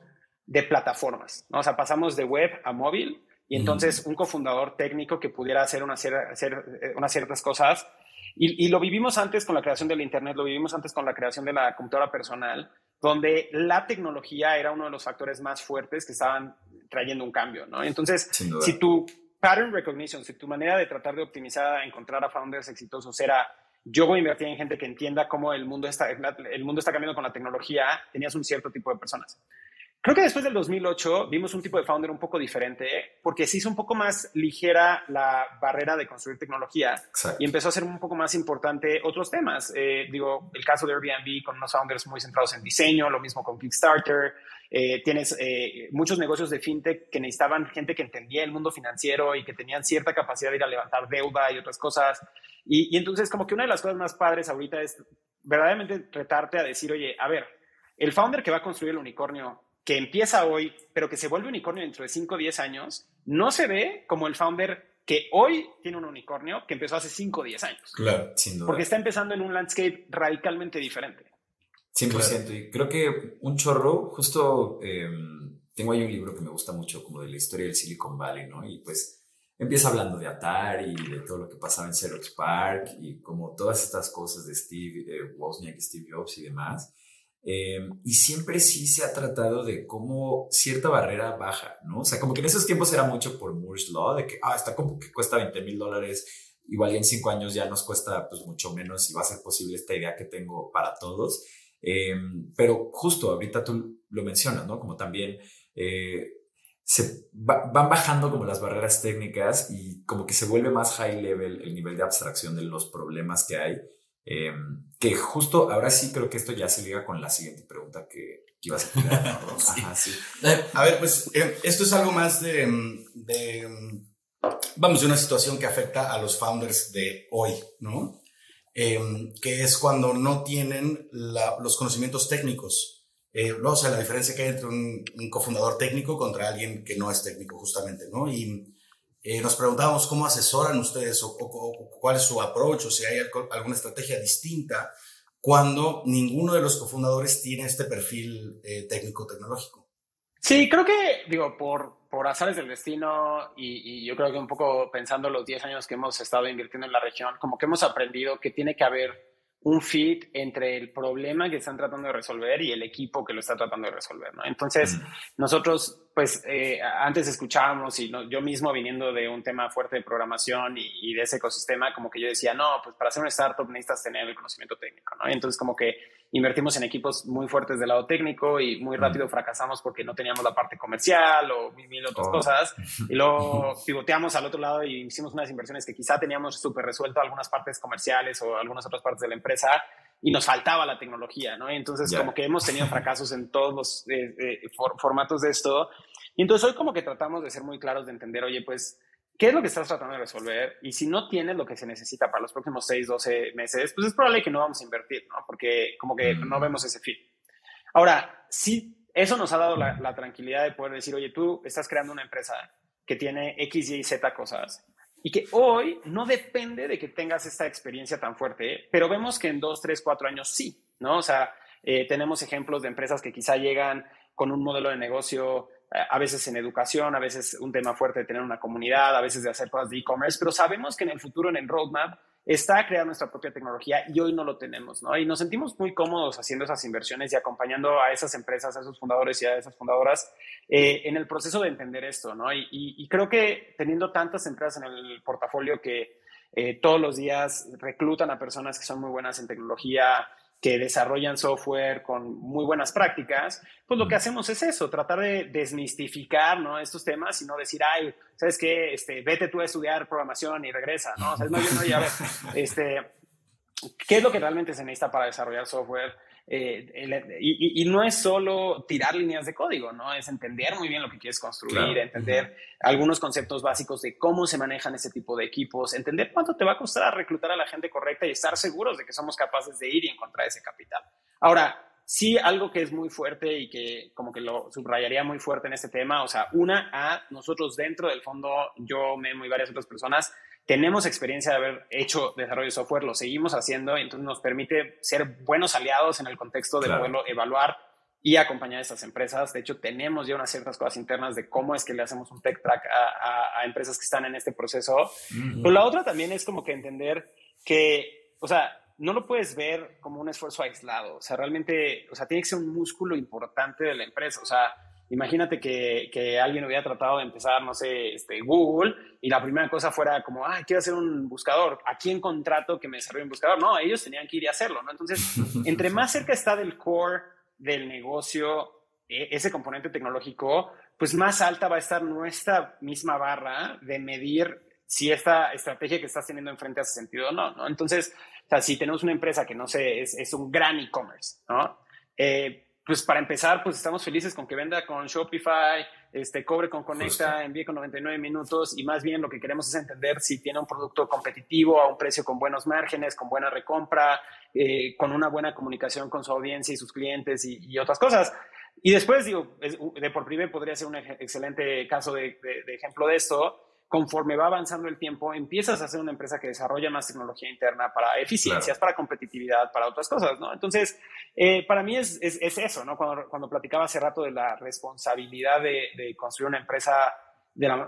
E: de plataformas. ¿no? O sea, pasamos de web a móvil y entonces un cofundador técnico que pudiera hacer, una hacer eh, unas ciertas cosas. Y, y, lo vivimos antes con la creación del Internet, lo vivimos antes con la creación de la computadora personal donde la tecnología era uno de los factores más fuertes que estaban trayendo un cambio, ¿no? Entonces, si tu pattern recognition, si tu manera de tratar de optimizar, encontrar a founders exitosos era yo voy a invertir en gente que entienda cómo el mundo está, el mundo está cambiando con la tecnología, tenías un cierto tipo de personas. Creo que después del 2008 vimos un tipo de founder un poco diferente porque se hizo un poco más ligera la barrera de construir tecnología y empezó a ser un poco más importante otros temas. Eh, digo, el caso de Airbnb con unos founders muy centrados en diseño, lo mismo con Kickstarter. Eh, tienes eh, muchos negocios de fintech que necesitaban gente que entendía el mundo financiero y que tenían cierta capacidad de ir a levantar deuda y otras cosas. Y, y entonces como que una de las cosas más padres ahorita es verdaderamente retarte a decir, oye, a ver, el founder que va a construir el unicornio que empieza hoy, pero que se vuelve unicornio dentro de 5 o 10 años, no se ve como el founder que hoy tiene un unicornio que empezó hace 5 o 10 años.
B: Claro, sin duda.
E: Porque está empezando en un landscape radicalmente diferente.
D: 100%. Y creo que un chorro, justo em, tengo ahí un libro que me gusta mucho, como de la historia del Silicon Valley, ¿no? Y pues empieza hablando de Atari, y de todo lo que pasaba en Xerox Park y como todas estas cosas de Steve eh, Wozniak, Steve Jobs y demás. Eh, y siempre sí se ha tratado de cómo cierta barrera baja, ¿no? O sea, como que en esos tiempos era mucho por Moore's Law, de que, ah, está como que cuesta 20 mil dólares, igual en cinco años ya nos cuesta pues mucho menos y va a ser posible esta idea que tengo para todos. Eh, pero justo ahorita tú lo mencionas, ¿no? Como también eh, se van bajando como las barreras técnicas y como que se vuelve más high level el nivel de abstracción de los problemas que hay Em, que justo ahora sí creo que esto ya se liga con la siguiente pregunta que, ibas a tirar.
B: Eh, a ver, pues eh, esto es algo más de, de, vamos, de una situación que afecta a los founders de hoy, ¿no? Em, que es cuando no tienen los conocimientos técnicos. Eh, o sea, la diferencia que hay entre un, un, cofundador técnico contra alguien que no es técnico, justamente, ¿no? Y eh, nos preguntábamos cómo asesoran ustedes o, cuál es su approach o si hay alguna estrategia distinta cuando ninguno de los cofundadores tiene este perfil eh, técnico-tecnológico.
E: Sí, creo que, digo, por, por azares del destino y, y, yo creo que un poco pensando los 10 años que hemos estado invirtiendo en la región, como que hemos aprendido que tiene que haber un fit entre el problema que están tratando de resolver y el equipo que lo está tratando de resolver, ¿no? Entonces, nosotros, pues, eh, antes escuchábamos y yo mismo viniendo de un tema fuerte de programación y, de ese ecosistema, como que yo decía, no, pues para hacer una startup necesitas tener el conocimiento técnico, ¿no? entonces, como que invertimos en equipos muy fuertes del lado técnico y muy rápido fracasamos porque no teníamos la parte comercial o mil otras oh. cosas. Y luego pivoteamos al otro lado y hicimos unas inversiones que quizá teníamos súper resuelto algunas partes comerciales o algunas otras partes de la empresa y nos faltaba la tecnología, ¿no? entonces como que hemos tenido fracasos en todos los eh, eh, formatos de esto. Y entonces hoy como que tratamos de ser muy claros de entender, oye, pues qué es lo que estás tratando de resolver y si no tienes lo que se necesita para los próximos 6, 12 meses, pues es probable que no vamos a invertir, ¿no? Porque como que no mm. vemos ese fin. Ahora, sí, eso nos ha dado la, tranquilidad de poder decir, oye, tú estás creando una empresa que tiene X, Y, Z cosas y que hoy no depende de que tengas esta experiencia tan fuerte, pero vemos que en 2, 3, 4 años sí, ¿no? O sea, eh, tenemos ejemplos de empresas que quizá llegan con un modelo de negocio a veces en educación, a veces un tema fuerte de tener una comunidad, a veces de hacer cosas de e-commerce, pero sabemos que en el futuro, en el roadmap, está creando nuestra propia tecnología y hoy no lo tenemos, ¿no? Y nos sentimos muy cómodos haciendo esas inversiones y acompañando a esas empresas, a esos fundadores y a esas fundadoras eh, en el proceso de entender esto, ¿no? Y, creo que teniendo tantas empresas en el portafolio que eh, todos los días reclutan a personas que son muy buenas en tecnología, que desarrollan software con muy buenas prácticas, pues lo que hacemos es eso, tratar de desmistificar ¿no? estos temas y no decir, ay, ¿sabes qué? Este, vete tú a estudiar programación y regresa, ¿no? O sea, no, no, ya este, ¿qué es lo que realmente se necesita para desarrollar software? Eh, y, no es solo tirar líneas de código, ¿no? Es entender muy bien lo que quieres construir, entender algunos conceptos básicos de cómo se manejan ese tipo de equipos, entender cuánto te va a costar reclutar a la gente correcta y estar seguros de que somos capaces de ir y encontrar ese capital. Ahora, sí, algo que es muy fuerte y que como que lo subrayaría muy fuerte en este tema, o sea, una, a nosotros dentro del fondo, yo, Memo y varias otras personas, tenemos experiencia de haber hecho desarrollo de software, lo seguimos haciendo entonces nos permite ser buenos aliados en el contexto de poderlo evaluar y acompañar a estas empresas. De hecho, tenemos ya unas ciertas cosas internas de cómo es que le hacemos un tech track a, empresas que están en este proceso. Pero la otra también es como que entender que, o sea, no lo puedes ver como un esfuerzo aislado. O sea, realmente, o sea, tiene que ser un músculo importante de la empresa. O sea, Imagínate que, que, alguien hubiera tratado de empezar, no sé, este, Google y la primera cosa fuera como, ah, quiero hacer un buscador. ¿A quién contrato que me desarrolle un buscador? No, ellos tenían que ir a hacerlo, ¿no? Entonces, entre más cerca está del core del negocio e, ese componente tecnológico, pues más alta va a estar nuestra misma barra de medir si esta estrategia que estás teniendo enfrente hace sentido o no, ¿no? Entonces, o sea, si tenemos una empresa que, no sé, es, es un gran e-commerce, ¿no? Eh, pues para empezar, pues estamos felices con que venda con Shopify, este, cobre con Conecta, envíe con 99 minutos y más bien lo que queremos es entender si tiene un producto competitivo a un precio con buenos márgenes, con buena recompra, eh, con una buena comunicación con su audiencia y sus clientes y, otras cosas. Y después, digo, de por primer podría ser un excelente caso de ejemplo de esto, conforme va avanzando el tiempo, empiezas a ser una empresa que desarrolla más tecnología interna para eficiencias, para competitividad, para otras cosas, ¿no? Entonces, eh, para mí es, es, eso, ¿no? Cuando, cuando platicaba hace rato de la responsabilidad de, de construir una empresa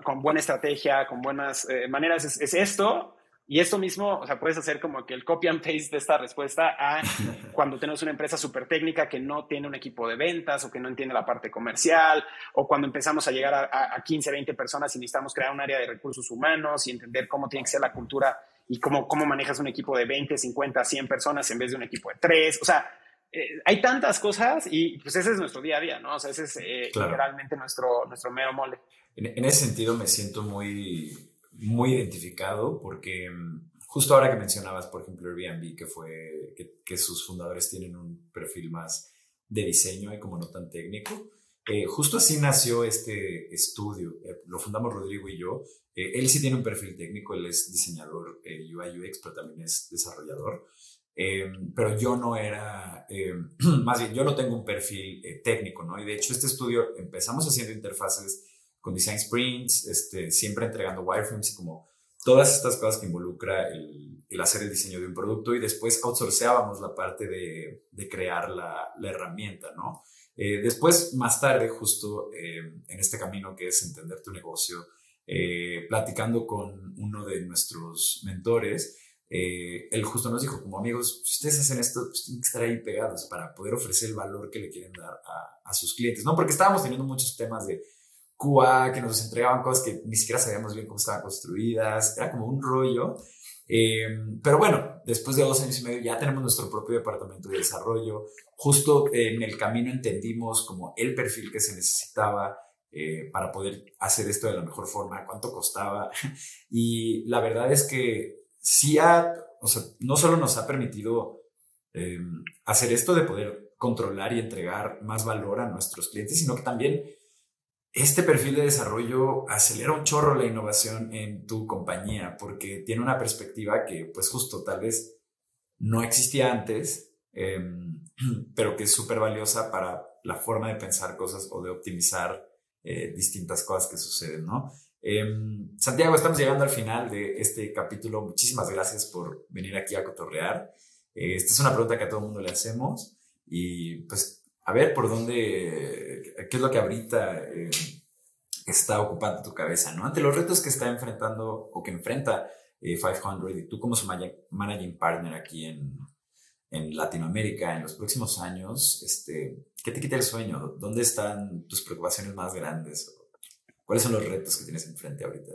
E: con buena estrategia, con buenas eh, maneras, es, es, esto, y esto mismo, o sea, puedes hacer como que el copy and paste de esta respuesta a cuando tenemos una empresa súper técnica que no tiene un equipo de ventas o que no entiende la parte comercial, o cuando empezamos a llegar a, a 15, 20 personas y necesitamos crear un área de recursos humanos y entender cómo tiene que ser la cultura y cómo, cómo manejas un equipo de 20, 50, 100 personas en vez de un equipo de 3. O sea, eh, hay tantas cosas y pues ese es nuestro día a día, ¿no? O sea, ese es eh, realmente nuestro, nuestro mero mole.
D: En, en ese sentido me siento muy muy identificado porque mm, justo ahora que mencionabas, por ejemplo, Airbnb, que fue que, sus fundadores tienen un perfil más de diseño y como no tan técnico. Eh, justo así nació este estudio. Eh, lo fundamos Rodrigo y yo. Eh, él sí tiene un perfil técnico, él es diseñador UI UX, pero también es desarrollador. pero yo no era, más bien, yo no tengo un perfil técnico, ¿no? Y de hecho, este estudio empezamos haciendo interfaces con design sprints, este, siempre entregando wireframes y como todas estas cosas que involucra el, hacer el diseño de un producto y después outsourceábamos la parte de, crear la, la, herramienta, ¿no? Eh, después, más tarde, justo eh, en este camino que es entender tu negocio, eh, platicando con uno de nuestros mentores, él justo nos dijo, como amigos, si ustedes hacen esto, pues tienen que estar ahí pegados para poder ofrecer el valor que le quieren dar a, a sus clientes, ¿no? Porque estábamos teniendo muchos temas de QA, que nos entregaban cosas que ni siquiera sabíamos bien cómo estaban construidas, era como un rollo. Em, pero bueno, después de dos años y medio ya tenemos nuestro propio departamento de desarrollo. Justo en el camino entendimos como el perfil que se necesitaba eh, para poder hacer esto de la mejor forma, cuánto costaba. Y la verdad es que sí ha, o sea, no solo nos ha permitido em, hacer esto de poder controlar y entregar más valor a nuestros clientes, sino que también este perfil de desarrollo acelera un chorro la innovación en tu compañía porque tiene una perspectiva que pues justo tal vez no existía antes, em, pero que es súper valiosa para la forma de pensar cosas o de optimizar eh, distintas cosas que suceden, ¿no? Em, Santiago, estamos llegando al final de este capítulo. Muchísimas gracias por venir aquí a cotorrear. Eh, esta es una pregunta que a todo el mundo le hacemos y pues a ver por dónde, qué es lo que ahorita eh, está ocupando tu cabeza, ¿no? Ante los retos que está enfrentando o que enfrenta 500 eh, y tú como su managing partner aquí en, en, Latinoamérica en los próximos años, este, ¿qué te quita el sueño? ¿Dónde están tus preocupaciones más grandes? ¿Cuáles son los retos que tienes enfrente ahorita?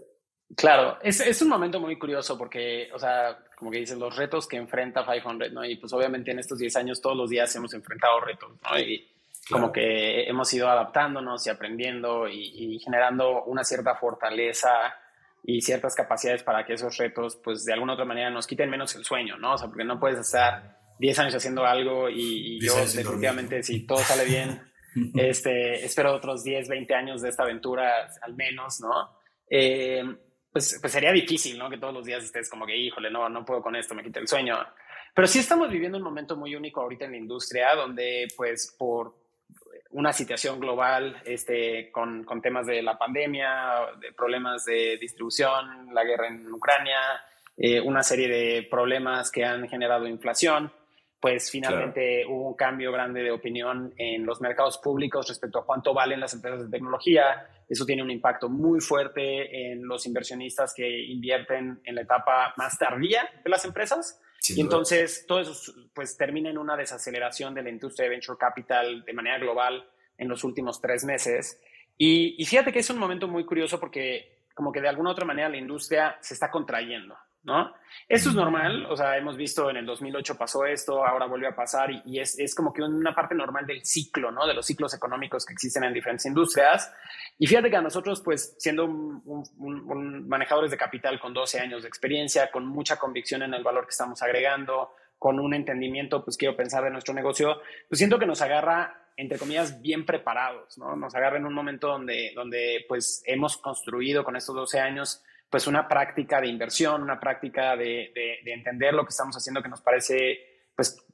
E: Claro, es, es, un momento muy curioso porque, o sea, como que dices, los retos que enfrenta 500, ¿no? Y pues obviamente en estos 10 años todos los días hemos enfrentado retos, ¿no? Y como que hemos ido adaptándonos y aprendiendo y, generando una cierta fortaleza y ciertas capacidades para que esos retos, pues de alguna u otra manera nos quiten menos el sueño, ¿no? O sea, porque no puedes estar 10 años haciendo algo y, yo definitivamente, si todo sale bien, este, espero otros 10, 20 años de esta aventura al menos, ¿no? Eh, pues, pues, sería difícil, ¿no? Que todos los días estés como que, híjole, no, no puedo con esto, me quita el sueño. Pero sí estamos viviendo un momento muy único ahorita en la industria, donde pues por una situación global este, con, con temas de la pandemia, de problemas de distribución, la guerra en Ucrania, eh, una serie de problemas que han generado inflación, pues finalmente hubo un cambio grande de opinión en los mercados públicos respecto a cuánto valen las empresas de tecnología. Eso tiene un impacto muy fuerte en los inversionistas que invierten en la etapa más tardía de las empresas. y entonces todo eso pues termina en una desaceleración de la industria de venture capital de manera global en los últimos tres meses. Y, y fíjate que es un momento muy curioso porque como que de alguna u otra manera la industria se está contrayendo. ¿No? Eso es normal, o sea, hemos visto en el 2008 pasó esto, ahora vuelve a pasar y, es, es, como que una parte normal del ciclo, ¿no? De los ciclos económicos que existen en diferentes industrias. Y fíjate que a nosotros, pues, siendo un, manejadores de capital con 12 años de experiencia, con mucha convicción en el valor que estamos agregando, con un entendimiento, pues, quiero pensar de nuestro negocio, pues siento que nos agarra entre comillas, bien preparados, ¿no? Nos agarra en un momento donde, donde pues, hemos construido con estos 12 años pues una práctica de inversión, una práctica de, entender lo que estamos haciendo que nos parece, pues,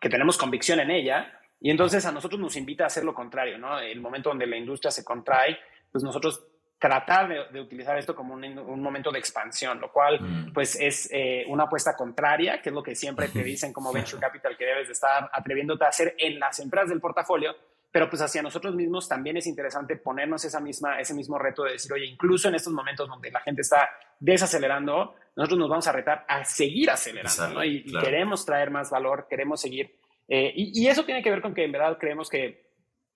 E: que tenemos convicción en ella. Y entonces a nosotros nos invita a hacer lo contrario, ¿no? El momento donde la industria se contrae, pues nosotros tratar de, utilizar esto como un, momento de expansión, lo cual mm. pues es eh, una apuesta contraria, que es lo que siempre te dicen como venture capital que debes de estar atreviéndote a hacer en las empresas del portafolio, pero pues hacia nosotros mismos también es interesante ponernos esa misma, ese mismo reto de decir, oye, incluso en estos momentos donde la gente está desacelerando, nosotros nos vamos a retar a seguir acelerando, ¿no? Y, queremos traer más valor, queremos seguir. Eh, y, y, eso tiene que ver con que en verdad creemos que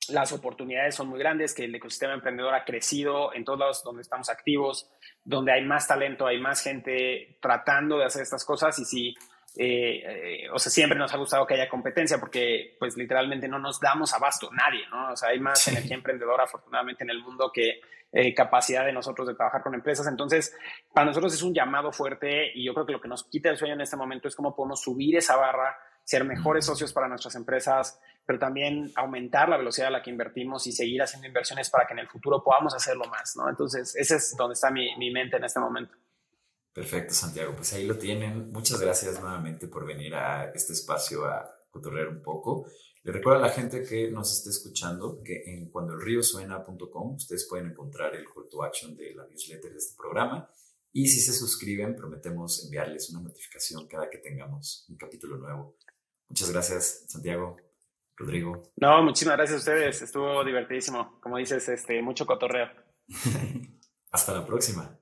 E: las oportunidades son muy grandes, que el ecosistema emprendedor ha crecido en todos lados donde estamos activos, donde hay más talento, hay más gente tratando de hacer estas cosas y si eh, o sea, siempre nos ha gustado que haya competencia porque, pues, literalmente no nos damos abasto, nadie, ¿no? O sea, hay más energía emprendedora, afortunadamente, en el mundo que eh, capacidad de nosotros de trabajar con empresas. Entonces, para nosotros es un llamado fuerte y yo creo que lo que nos quita el sueño en este momento es cómo podemos subir esa barra, ser mejores socios para nuestras empresas, pero también aumentar la velocidad a la que invertimos y seguir haciendo inversiones para que en el futuro podamos hacerlo más, ¿no? Entonces, ese es donde está mi, mi mente en este momento.
D: Perfecto, Santiago. Pues ahí lo tienen. Muchas gracias nuevamente por venir a este espacio a cotorrear un poco. Le recuerdo a la gente que nos esté escuchando que en cuandoelriosuena.com ustedes pueden encontrar el call to action de la newsletter de este programa. Y si se suscriben, prometemos enviarles una notificación cada que tengamos un capítulo nuevo. Muchas gracias, Santiago. Rodrigo.
E: No, muchísimas gracias a ustedes. Estuvo divertidísimo. Como dices, este, mucho cotorreo.
D: Hasta la próxima.